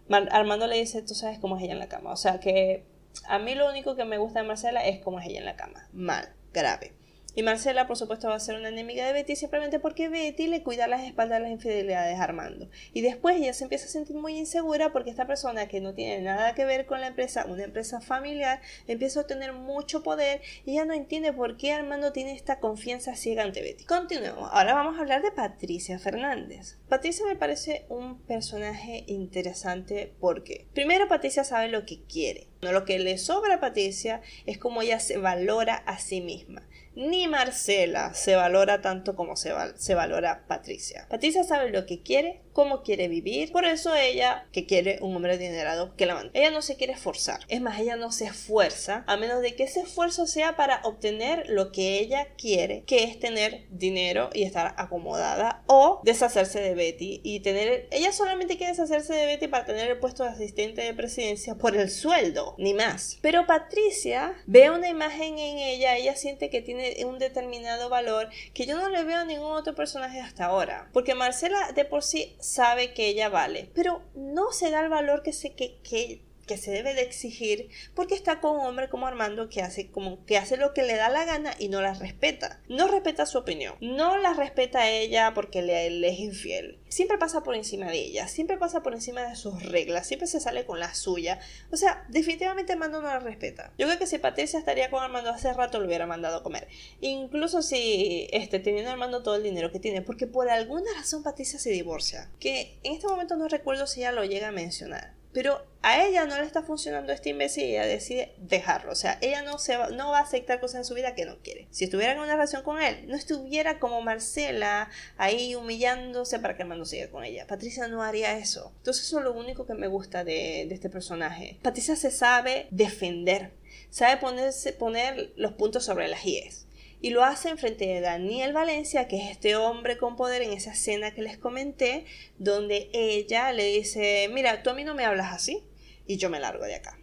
Armando le dice, tú sabes cómo es ella en la cama. O sea que a mí lo único que me gusta de Marcela es cómo es ella en la cama. Mal, grave. Y Marcela, por supuesto, va a ser una enemiga de Betty simplemente porque Betty le cuida las espaldas de las infidelidades a Armando. Y después ella se empieza a sentir muy insegura porque esta persona que no tiene nada que ver con la empresa, una empresa familiar, empieza a tener mucho poder y ella no entiende por qué Armando tiene esta confianza ciega ante Betty. Continuemos. Ahora vamos a hablar de Patricia Fernández. Patricia me parece un personaje interesante porque, primero, Patricia sabe lo que quiere. Lo que le sobra a Patricia es cómo ella se valora a sí misma ni Marcela se valora tanto como se, valora Patricia. Patricia sabe lo que quiere, cómo quiere vivir, por eso ella, que quiere un hombre adinerado, que la manda. Ella no se quiere esforzar, es más, ella no se esfuerza, a menos de que ese esfuerzo sea para obtener lo que ella quiere, que es tener dinero y estar acomodada, o deshacerse de Betty y tener, ella solamente quiere deshacerse de Betty para tener el puesto de asistente de presidencia por el sueldo, ni más. Pero Patricia ve una imagen en ella, ella siente que tiene un determinado valor que yo no le veo a ningún otro personaje hasta ahora. Porque Marcela de por sí sabe que ella vale, pero no se da el valor que, se, que, que se debe de exigir porque está con un hombre como Armando que hace como que hace lo que le da la gana y no la respeta. No respeta su opinión, no la respeta a ella porque le, es infiel. Siempre pasa por encima de ella, siempre pasa por encima de sus reglas, siempre se sale con la suya. O sea, definitivamente Armando no la respeta. Yo creo que si Patricia estaría con Armando hace rato lo hubiera mandado a comer. Incluso si este teniendo Armando todo el dinero que tiene, porque por alguna razón Patricia se divorcia, que en este momento no recuerdo si ella lo llega a mencionar. Pero a ella no le está funcionando este imbécil y ella decide dejarlo. O sea, ella no, se va, no va a aceptar cosas en su vida que no quiere. Si estuviera en una relación con él, no estuviera como Marcela ahí humillándose para que Armando siga con ella. Patricia no haría eso. Entonces eso es lo único que me gusta de, de este personaje. Patricia se sabe defender. Sabe ponerse, poner los puntos sobre las IES y lo hace en frente de Daniel Valencia, que es este hombre con poder en esa escena que les comenté, donde ella le dice, mira, tú a mí no me hablas así y yo me largo de acá.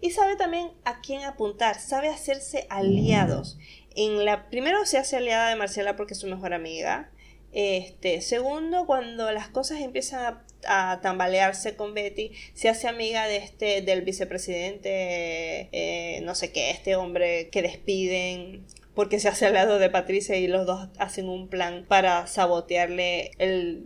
Y sabe también a quién apuntar, sabe hacerse aliados. En la primero se hace aliada de Marcela porque es su mejor amiga. Este, segundo, cuando las cosas empiezan a, tambalearse con Betty, se hace amiga de este, del vicepresidente, eh, no sé qué, este hombre que despiden, porque se hace al lado de Patricia y los dos hacen un plan para sabotearle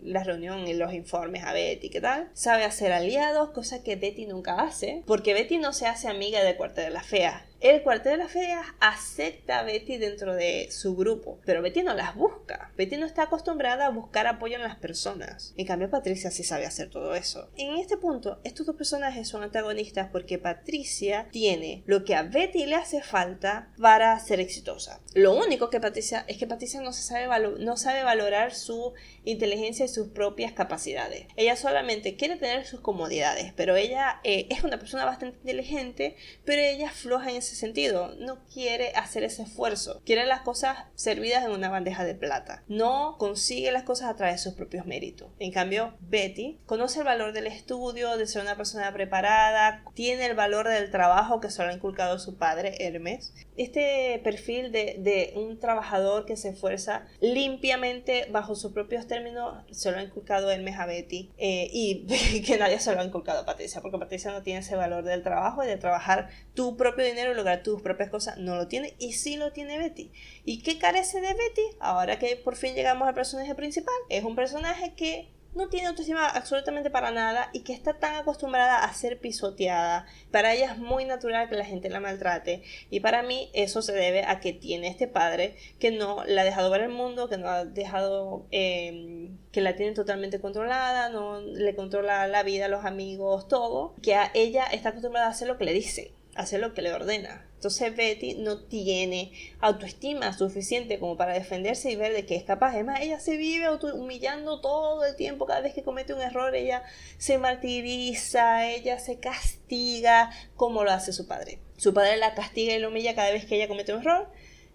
la reunión y los informes a Betty, ¿qué tal? Sabe hacer aliados, cosa que Betty nunca hace, porque Betty no se hace amiga de Cuartel de la Fea. El cuartel de las feas acepta a Betty dentro de su grupo, pero Betty no las busca. Betty no está acostumbrada a buscar apoyo en las personas. En cambio, Patricia sí sabe hacer todo eso. En este punto, estos dos personajes son antagonistas porque Patricia tiene lo que a Betty le hace falta para ser exitosa. Lo único que Patricia es que Patricia no, sabe valorar su inteligencia y sus propias capacidades. Ella solamente quiere tener sus comodidades, pero ella eh, es una persona bastante inteligente, pero ella floja en ese sentido, no quiere hacer ese esfuerzo, quiere las cosas servidas en una bandeja de plata, no consigue las cosas a través de sus propios méritos. En cambio, Betty conoce el valor del estudio, de ser una persona preparada, tiene el valor del trabajo que solo ha inculcado su padre, Hermes. Este perfil de, un trabajador que se esfuerza limpiamente bajo sus propios términos se lo ha inculcado Hermes a Betty eh, y que nadie se lo ha inculcado a Patricia, porque Patricia no tiene ese valor del trabajo y de trabajar tu propio dinero lograr tus propias cosas, no lo tiene y sí lo tiene Betty. ¿Y qué carece de Betty? Ahora que por fin llegamos al personaje principal, es un personaje que no tiene autoestima absolutamente para nada y que está tan acostumbrada a ser pisoteada. Para ella es muy natural que la gente la maltrate y para mí eso se debe a que tiene este padre que no la ha dejado ver el mundo, que no ha dejado em, que la tiene totalmente controlada, no le controla la vida, los amigos, todo, que a ella está acostumbrada a hacer lo que le dicen hacer lo que le ordena. Entonces Betty no tiene autoestima suficiente como para defenderse y ver de que es capaz. Además, ella se vive humillando todo el tiempo. Cada vez que comete un error, ella se martiriza, ella se castiga, como lo hace su padre. Su padre la castiga y la humilla cada vez que ella comete un error.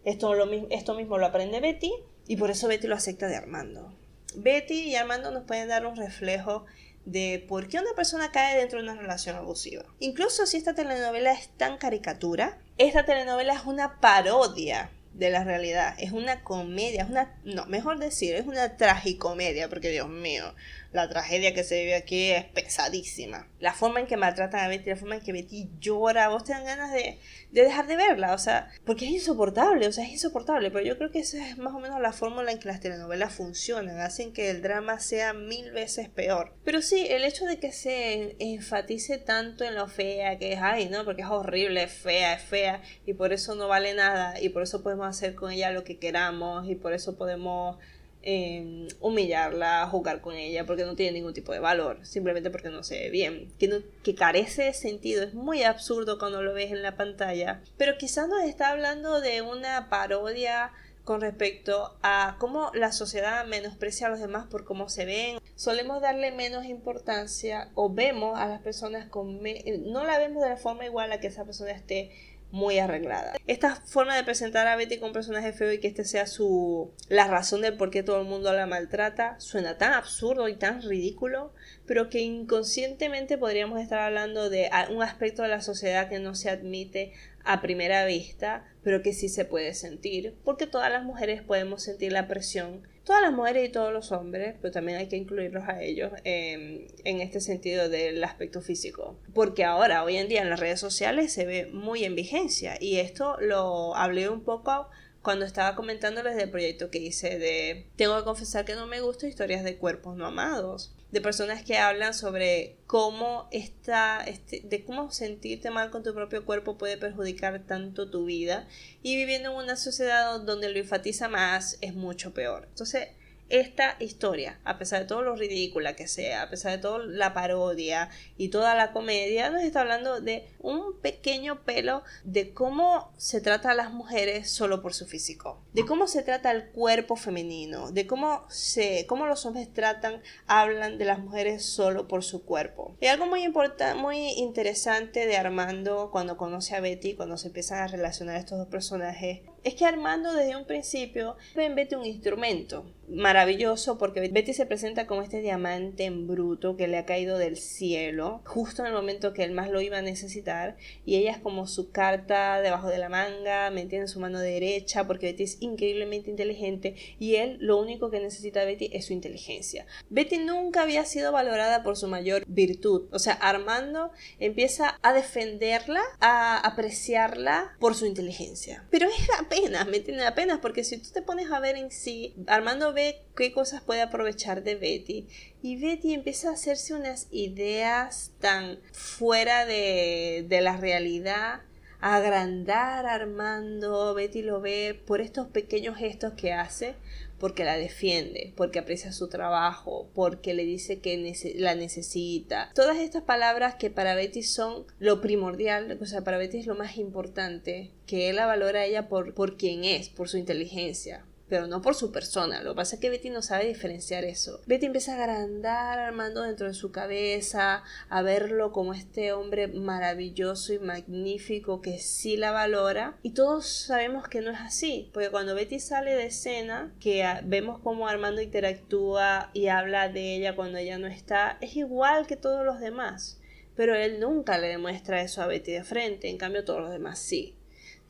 Esto, esto mismo lo aprende Betty y por eso Betty lo acepta de Armando. Betty y Armando nos pueden dar un reflejo de por qué una persona cae dentro de una relación abusiva. Incluso si esta telenovela es tan caricatura, esta telenovela es una parodia de la realidad. Es una comedia, es una, no, mejor decir, es una tragicomedia, porque Dios mío, la tragedia que se vive aquí es pesadísima. La forma en que maltratan a Betty, la forma en que Betty llora, vos te ganas de, de dejar de verla, o sea, porque es insoportable, o sea, es insoportable, pero yo creo que esa es más o menos la fórmula en que las telenovelas funcionan, hacen que el drama sea mil veces peor. Pero sí, el hecho de que se enfatice tanto en lo fea que es, ay, no, porque es horrible, es fea, es fea, y por eso no vale nada, y por eso podemos hacer con ella lo que queramos, y por eso podemos Em, humillarla, jugar con ella, porque no tiene ningún tipo de valor, simplemente porque no se ve bien, que, que carece de sentido, es muy absurdo cuando lo ves en la pantalla, pero quizás nos está hablando de una parodia con respecto a cómo la sociedad menosprecia a los demás por cómo se ven. Solemos darle menos importancia o vemos a las personas con... no la vemos de la forma igual a que esa persona esté muy arreglada. Esta forma de presentar a Betty como un personaje feo y que este sea su la razón de por qué todo el mundo la maltrata suena tan absurdo y tan ridículo, pero que inconscientemente podríamos estar hablando de un aspecto de la sociedad que no se admite a primera vista, pero que sí se puede sentir, porque todas las mujeres podemos sentir la presión todas las mujeres y todos los hombres, pero también hay que incluirlos a ellos en este sentido del aspecto físico. Porque ahora, hoy en día, en las redes sociales se ve muy en vigencia. Y esto lo hablé un poco cuando estaba comentándoles del proyecto que hice de tengo que confesar que no me gustan historias de cuerpos no amados de personas que hablan sobre cómo está este, de cómo sentirte mal con tu propio cuerpo puede perjudicar tanto tu vida y viviendo en una sociedad donde lo enfatiza más es mucho peor. Entonces esta historia, a pesar de todo lo ridícula que sea, a pesar de toda la parodia y toda la comedia, nos está hablando de un pequeño pelo de cómo se trata a las mujeres solo por su físico, de cómo se trata el cuerpo femenino, de cómo se, cómo los hombres tratan, hablan de las mujeres solo por su cuerpo. Y algo muy importante, muy interesante de Armando cuando conoce a Betty, cuando se empiezan a relacionar estos dos personajes, es que Armando desde un principio ve en Betty un instrumento maravilloso porque Betty se presenta como este diamante en bruto que le ha caído del cielo justo en el momento que él más lo iba a necesitar y ella es como su carta debajo de la manga, me su mano derecha porque Betty es increíblemente inteligente y él lo único que necesita Betty es su inteligencia. Betty nunca había sido valorada por su mayor virtud, o sea, Armando empieza a defenderla, a apreciarla por su inteligencia. Pero es apenas, me apenas, porque si tú te pones a ver en sí, Armando ve qué cosas puede aprovechar de Betty y Betty empieza a hacerse unas ideas tan fuera de, de la realidad agrandar a Armando, Betty lo ve por estos pequeños gestos que hace, porque la defiende, porque aprecia su trabajo, porque le dice que la necesita. Todas estas palabras que para Betty son lo primordial, o sea, para Betty es lo más importante, que él la valora a ella por, por quien es, por su inteligencia, pero no por su persona. Lo que pasa es que Betty no sabe diferenciar eso. Betty empieza a agrandar a Armando dentro de su cabeza, a verlo como este hombre maravilloso y magnífico que sí la valora. Y todos sabemos que no es así, porque cuando Betty sale de escena, que vemos cómo Armando interactúa y habla de ella cuando ella no está, es igual que todos los demás. Pero él nunca le demuestra eso a Betty de frente, en cambio todos los demás sí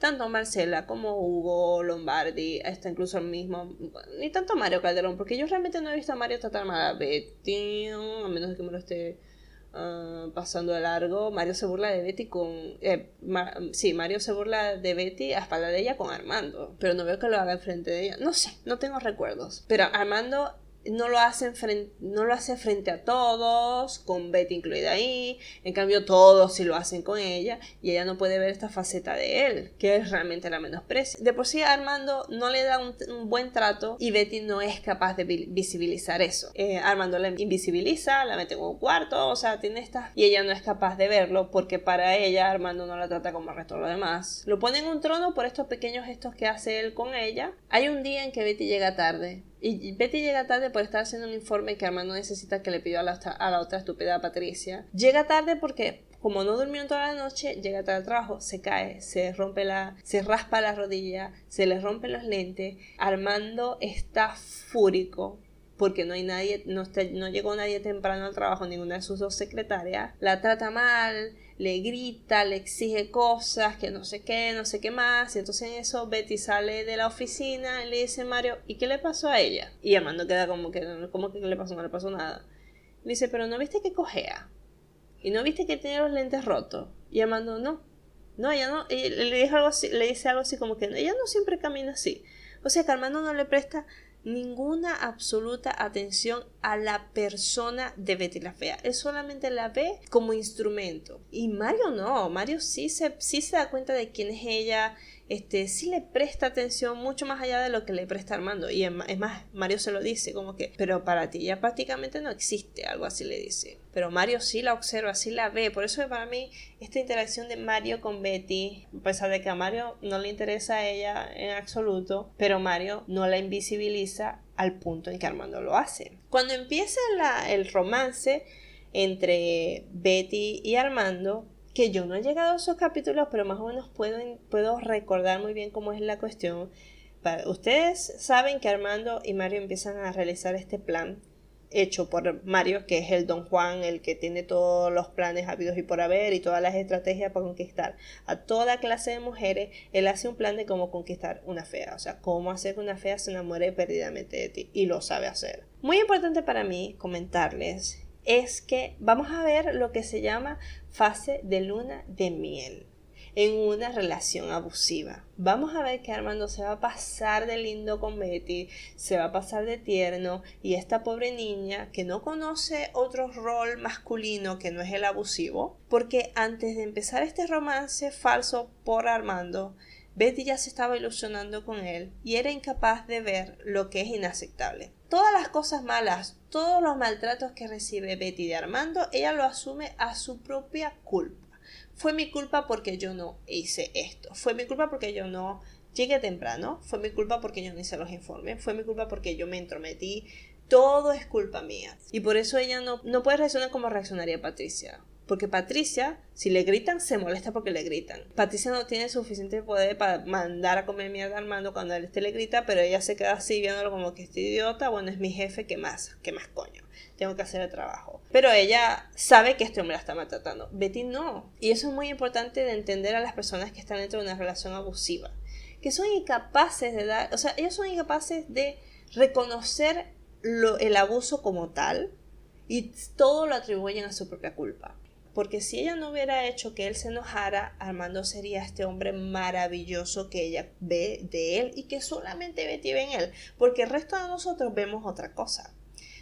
tanto Marcela como Hugo Lombardi, hasta incluso el mismo, ni tanto Mario Calderón, porque yo realmente no he visto a Mario tratar mal a Betty, a menos que me lo esté ah, pasando de largo. Mario se burla de Betty con. Eh, sí, Mario se burla de Betty a espalda de ella con Armando, pero no veo que lo haga enfrente de ella. No sé, no tengo recuerdos. Pero Armando no lo, hacen frente, no lo hace frente a todos, con Betty incluida ahí, en cambio todos sí lo hacen con ella y ella no puede ver esta faceta de él, que es realmente la menosprecia. De por sí Armando no le da un, buen trato y Betty no es capaz de visibilizar eso. Eh, Armando la invisibiliza, la mete en un cuarto, o sea, tiene esta... y ella no es capaz de verlo porque para ella Armando no la trata como el resto de los demás. Lo pone en un trono por estos pequeños gestos que hace él con ella. Hay un día en que Betty llega tarde y Betty llega tarde por estar haciendo un informe que Armando necesita que le pidió a la, a la otra estúpida Patricia. Llega tarde porque como no durmió toda la noche, llega tarde al trabajo, se cae, se rompe la, se raspa la rodilla, se le rompen los lentes. Armando está fúrico porque no hay nadie, no, no llegó nadie temprano al trabajo, ninguna de sus dos secretarias, la trata mal, le grita, le exige cosas, que no sé qué, no sé qué más. Y entonces en eso Betty sale de la oficina y le dice Mario, ¿y qué le pasó a ella? Y Armando queda como que, ¿cómo que le pasó? No le pasó nada. Le dice, pero ¿no viste que cojea? ¿Y no viste que tiene los lentes rotos? Y Armando, no. No, ella no. Y le, dice algo así, le dice algo así como que ella no siempre camina así. O sea que Armando no le presta ninguna absoluta atención a la persona de Betty la Fea. Él solamente la ve como instrumento. Y Mario no, Mario sí se, sí se da cuenta de quién es ella, este, sí le presta atención mucho más allá de lo que le presta Armando. Y es más, Mario se lo dice, como que, pero para ti ya prácticamente no existe, algo así le dice. Pero Mario sí la observa, sí la ve. Por eso para mí esta interacción de Mario con Betty, a pesar de que a Mario no le interesa a ella en absoluto, pero Mario no la invisibiliza al punto en que Armando lo hace. Cuando empieza el romance entre Betty y Armando, que yo no he llegado a esos capítulos, pero más o menos puedo, puedo recordar muy bien cómo es la cuestión. Ustedes saben que Armando y Mario empiezan a realizar este plan hecho por Mario, que es el Don Juan, el que tiene todos los planes habidos y por haber y todas las estrategias para conquistar a toda clase de mujeres. Él hace un plan de cómo conquistar una fea, o sea, cómo hacer que una fea se enamore perdidamente de ti y lo sabe hacer. Muy importante para mí comentarles es que vamos a ver lo que se llama fase de luna de miel en una relación abusiva. Vamos a ver que Armando se va a pasar de lindo con Betty, se va a pasar de tierno y esta pobre niña que no conoce otro rol masculino que no es el abusivo, porque antes de empezar este romance falso por Armando, Betty ya se estaba ilusionando con él y era incapaz de ver lo que es inaceptable. Todas las cosas malas, todos los maltratos que recibe Betty de Armando, ella lo asume a su propia culpa. Fue mi culpa porque yo no hice esto. Fue mi culpa porque yo no llegué temprano. Fue mi culpa porque yo no hice los informes. Fue mi culpa porque yo me entrometí. Todo es culpa mía. Y por eso ella no, no puede reaccionar como reaccionaría Patricia. Porque Patricia, si le gritan, se molesta porque le gritan. Patricia no tiene suficiente poder para mandar a comer mierda a Armando cuando él este le grita, pero ella se queda así viéndolo como que este idiota, bueno, es mi jefe, ¿qué más? ¿Qué más coño? Tengo que hacer el trabajo. Pero ella sabe que este hombre la está maltratando. Betty no. Y eso es muy importante de entender a las personas que están dentro de una relación abusiva. Que son incapaces de dar, o sea, ellos son incapaces de reconocer el abuso como tal y todo lo atribuyen a su propia culpa porque si ella no hubiera hecho que él se enojara, Armando sería este hombre maravilloso que ella ve de él y que solamente Betty ve en él, porque el resto de nosotros vemos otra cosa.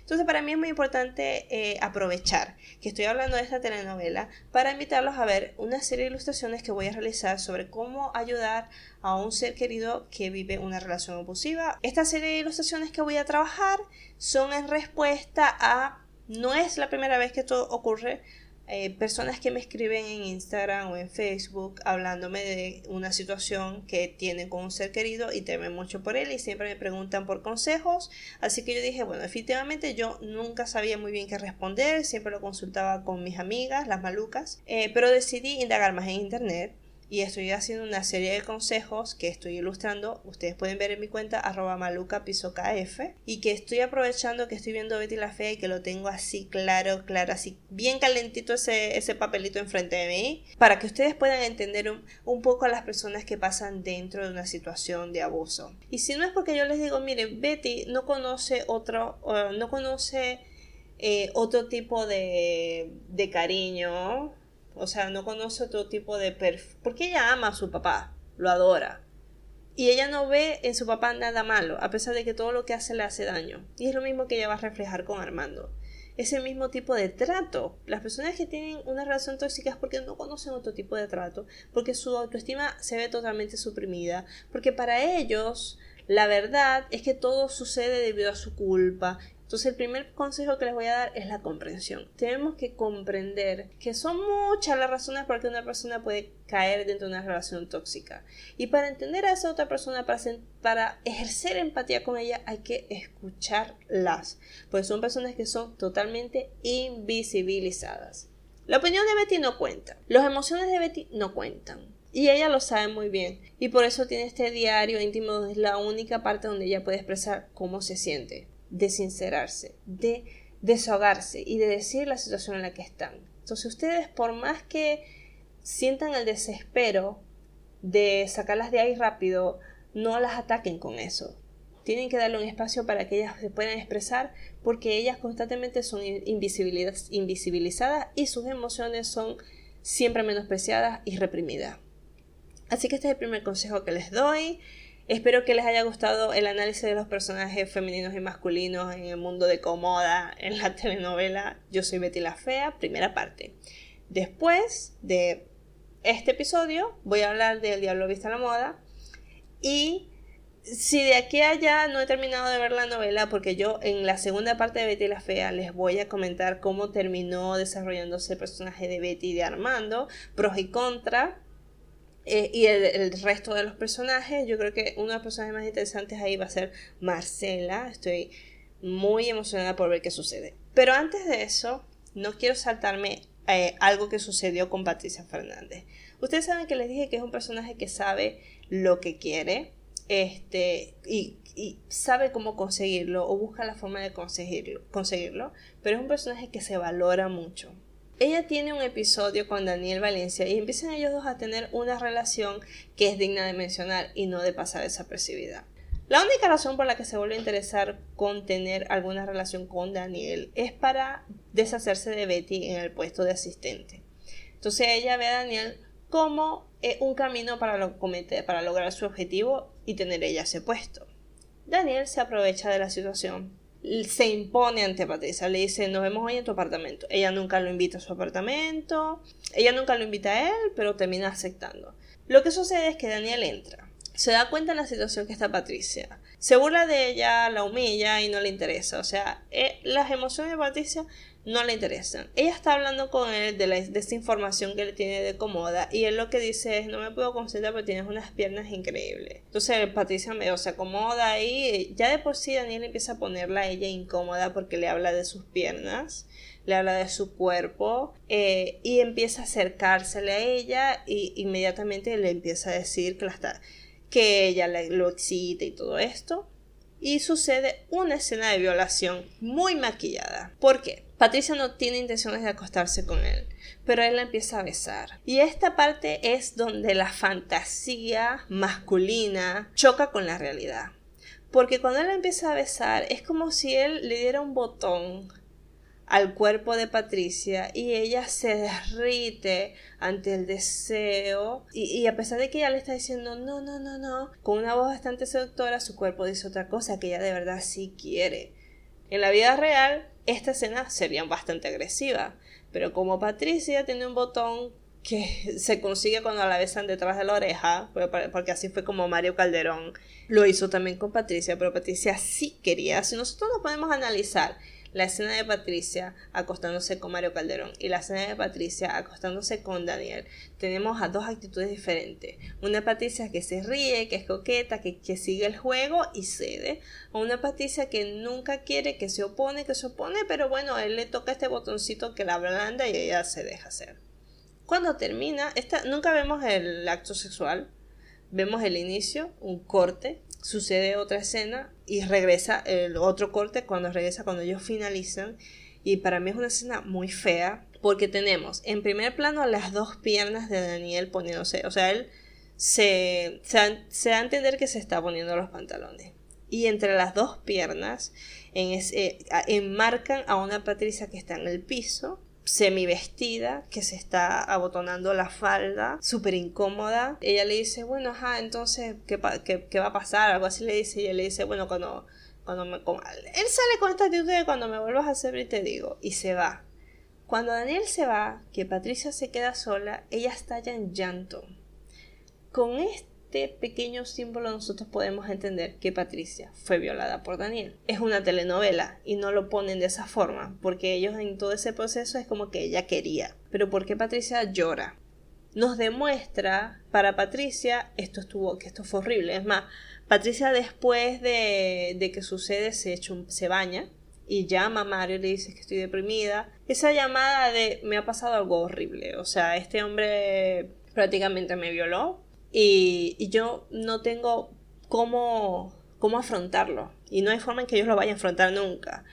Entonces para mí es muy importante eh, aprovechar que estoy hablando de esta telenovela para invitarlos a ver una serie de ilustraciones que voy a realizar sobre cómo ayudar a un ser querido que vive una relación abusiva. Esta serie de ilustraciones que voy a trabajar son en respuesta a... No es la primera vez que esto ocurre, eh, personas que me escriben en Instagram o en Facebook hablándome de una situación que tienen con un ser querido y temen mucho por él y siempre me preguntan por consejos. Así que yo dije, bueno, efectivamente yo nunca sabía muy bien qué responder, siempre lo consultaba con mis amigas, las malucas, eh, pero decidí indagar más en internet y estoy haciendo una serie de consejos que estoy ilustrando, ustedes pueden ver en mi cuenta arroba kf y que estoy aprovechando que estoy viendo Betty la Fea y que lo tengo así claro, claro, así bien calentito ese, ese papelito enfrente de mí para que ustedes puedan entender un, un, poco a las personas que pasan dentro de una situación de abuso. Y si no es porque yo les digo, miren, Betty no conoce otro, no conoce eh, otro tipo de, de cariño o sea, no conoce otro tipo de perfil. Porque ella ama a su papá, lo adora. Y ella no ve en su papá nada malo, a pesar de que todo lo que hace le hace daño. Y es lo mismo que ella va a reflejar con Armando. Es el mismo tipo de trato. Las personas que tienen una relación tóxica es porque no conocen otro tipo de trato, porque su autoestima se ve totalmente suprimida, porque para ellos la verdad es que todo sucede debido a su culpa entonces el primer consejo que les voy a dar es la comprensión. Tenemos que comprender que son muchas las razones por las que una persona puede caer dentro de una relación tóxica. Y para entender a esa otra persona, para, ejercer empatía con ella, hay que escucharlas. Pues son personas que son totalmente invisibilizadas. La opinión de Betty no cuenta. Las emociones de Betty no cuentan. Y ella lo sabe muy bien. Y por eso tiene este diario íntimo, es la única parte donde ella puede expresar cómo se siente de sincerarse, de desahogarse y de decir la situación en la que están. Entonces ustedes, por más que sientan el desespero de sacarlas de ahí rápido, no las ataquen con eso. Tienen que darle un espacio para que ellas se puedan expresar porque ellas constantemente son invisibilizadas y sus emociones son siempre menospreciadas y reprimidas. Así que este es el primer consejo que les doy. Espero que les haya gustado el análisis de los personajes femeninos y masculinos en el mundo de Comoda en la telenovela Yo soy Betty la Fea, primera parte. Después de este episodio voy a hablar del Diablo Vista a la Moda y si de aquí a allá no he terminado de ver la novela, porque yo en la segunda parte de Betty la Fea les voy a comentar cómo terminó desarrollándose el personaje de Betty y de Armando, pros y contras, eh, y el, resto de los personajes. Yo creo que uno de los personajes más interesantes ahí va a ser Marcela. Estoy muy emocionada por ver qué sucede. Pero antes de eso, no quiero saltarme eh, algo que sucedió con Patricia Fernández. Ustedes saben que les dije que es un personaje que sabe lo que quiere este, y, sabe cómo conseguirlo o busca la forma de conseguirlo, conseguirlo, pero es un personaje que se valora mucho. Ella tiene un episodio con Daniel Valencia y empiezan ellos dos a tener una relación que es digna de mencionar y no de pasar desapercibida. La única razón por la que se vuelve a interesar con tener alguna relación con Daniel es para deshacerse de Betty en el puesto de asistente. Entonces ella ve a Daniel como eh, un camino para, lo para lograr su objetivo y tener ella ese puesto. Daniel se aprovecha de la situación, se impone ante Patricia, le dice nos vemos hoy en tu apartamento. Ella nunca lo invita a su apartamento, ella nunca lo invita a él, pero termina aceptando. Lo que sucede es que Daniel entra, se da cuenta de la situación que está Patricia, se burla de ella, la humilla y no le interesa. O sea, eh, las emociones de Patricia no le interesan. Ella está hablando con él de, la, de esta información que le tiene de cómoda y él lo que dice es no me puedo concentrar porque tienes unas piernas increíbles. Entonces Patricia medio se acomoda ahí. Ya de por sí Daniel empieza a ponerla a ella incómoda porque le habla de sus piernas le habla de su cuerpo eh, y empieza a acercársele a ella y inmediatamente le empieza a decir que, la que ella lo excita y todo esto y sucede una escena de violación muy maquillada. ¿Por qué? Patricia no tiene intenciones de acostarse con él, pero él la empieza a besar. Y esta parte es donde la fantasía masculina choca con la realidad. Porque cuando él la empieza a besar es como si él le diera un botón al cuerpo de Patricia y ella se derrite ante el deseo y, a pesar de que ella le está diciendo no, no, no, no, con una voz bastante seductora su cuerpo dice otra cosa que ella de verdad sí quiere. En la vida real esta escena sería bastante agresiva, pero como Patricia tiene un botón que se consigue cuando la besan detrás de la oreja, porque así fue como Mario Calderón lo hizo también con Patricia, pero Patricia sí quería. Si nosotros nos podemos analizar la escena de Patricia acostándose con Mario Calderón y la escena de Patricia acostándose con Daniel, tenemos a dos actitudes diferentes. Una Patricia que se ríe, que es coqueta, que, que sigue el juego y cede. A una Patricia que nunca quiere, que se opone, que se opone, pero bueno, él le toca este botoncito que la ablanda y ella se deja hacer. Cuando termina, esta, nunca vemos el acto sexual, vemos el inicio, un corte, sucede otra escena y regresa el otro corte cuando regresa cuando ellos finalizan. Y para mí es una escena muy fea porque tenemos en primer plano las dos piernas de Daniel poniéndose, o sea, él se, se, da a entender que se está poniendo los pantalones. Y entre las dos piernas ese, enmarcan a una Patricia que está en el piso semi vestida, que se está abotonando la falda, súper incómoda. Ella le dice, bueno, ajá, entonces, ¿qué, ¿qué, va a pasar? Algo así le dice, y ella le dice, bueno, cuando, cuando me... Él sale con esta actitud de cuando me vuelvas a hacer te digo, y se va. Cuando Daniel se va, que Patricia se queda sola, ella estalla en llanto. Con este este pequeño símbolo nosotros podemos entender que Patricia fue violada por Daniel. Es una telenovela y no lo ponen de esa forma, porque ellos en todo ese proceso es como que ella quería. Pero ¿por qué Patricia llora? Nos demuestra para Patricia esto estuvo, que esto fue horrible. Es más, Patricia después de, de que sucede se, echa se baña y llama a Mario y le dice que estoy deprimida. Esa llamada de me ha pasado algo horrible. O sea, este hombre prácticamente me violó, y, yo no tengo cómo, cómo afrontarlo. Y no hay forma en que ellos lo vayan a afrontar nunca.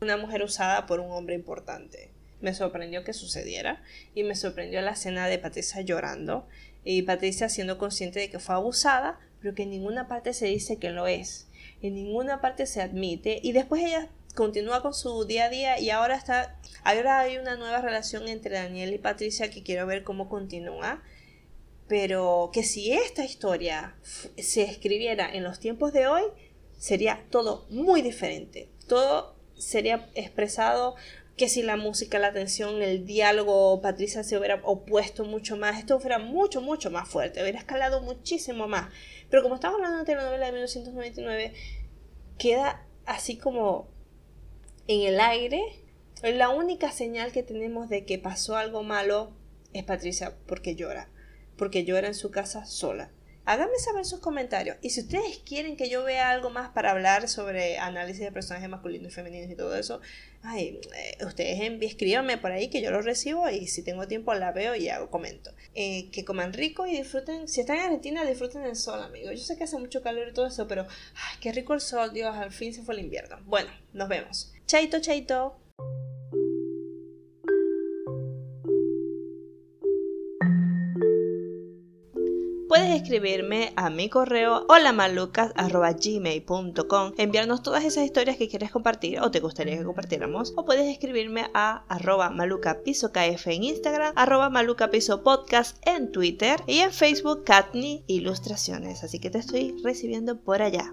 Una mujer usada por un hombre importante. Me sorprendió que sucediera y me sorprendió la escena de Patricia llorando y Patricia siendo consciente de que fue abusada, pero que en ninguna parte se dice que lo es. En ninguna parte se admite y después ella continúa con su día a día y ahora está ahora hay una nueva relación entre Daniel y Patricia que quiero ver cómo continúa pero que si esta historia se escribiera en los tiempos de hoy sería todo muy diferente todo sería expresado que si la música, la atención, el diálogo, Patricia se hubiera opuesto mucho más, esto fuera mucho, mucho más fuerte, hubiera escalado muchísimo más. Pero como estamos hablando de telenovela de 1999, queda así como en el aire. La única señal que tenemos de que pasó algo malo es Patricia porque llora, porque llora en su casa sola. Háganme saber sus comentarios. Y si ustedes quieren que yo vea algo más para hablar sobre análisis de personajes masculinos y femeninos y todo eso, ay, eh, ustedes escríbanme por ahí que yo lo recibo y si tengo tiempo la veo y hago comento. Eh, que coman rico y disfruten. Si están en Argentina, disfruten el sol, amigos. Yo sé que hace mucho calor y todo eso, pero qué rico el sol, Dios, al fin se fue el invierno. Bueno, nos vemos. Chaito, chaito. Puedes escribirme a mi correo holamalucas.gmail.com enviarnos todas esas historias que quieres compartir o te gustaría que compartiéramos o puedes escribirme a arroba malucapisokf en Instagram, arroba malucapisopodcast en Twitter y en Facebook Katni Ilustraciones, así que te estoy recibiendo por allá.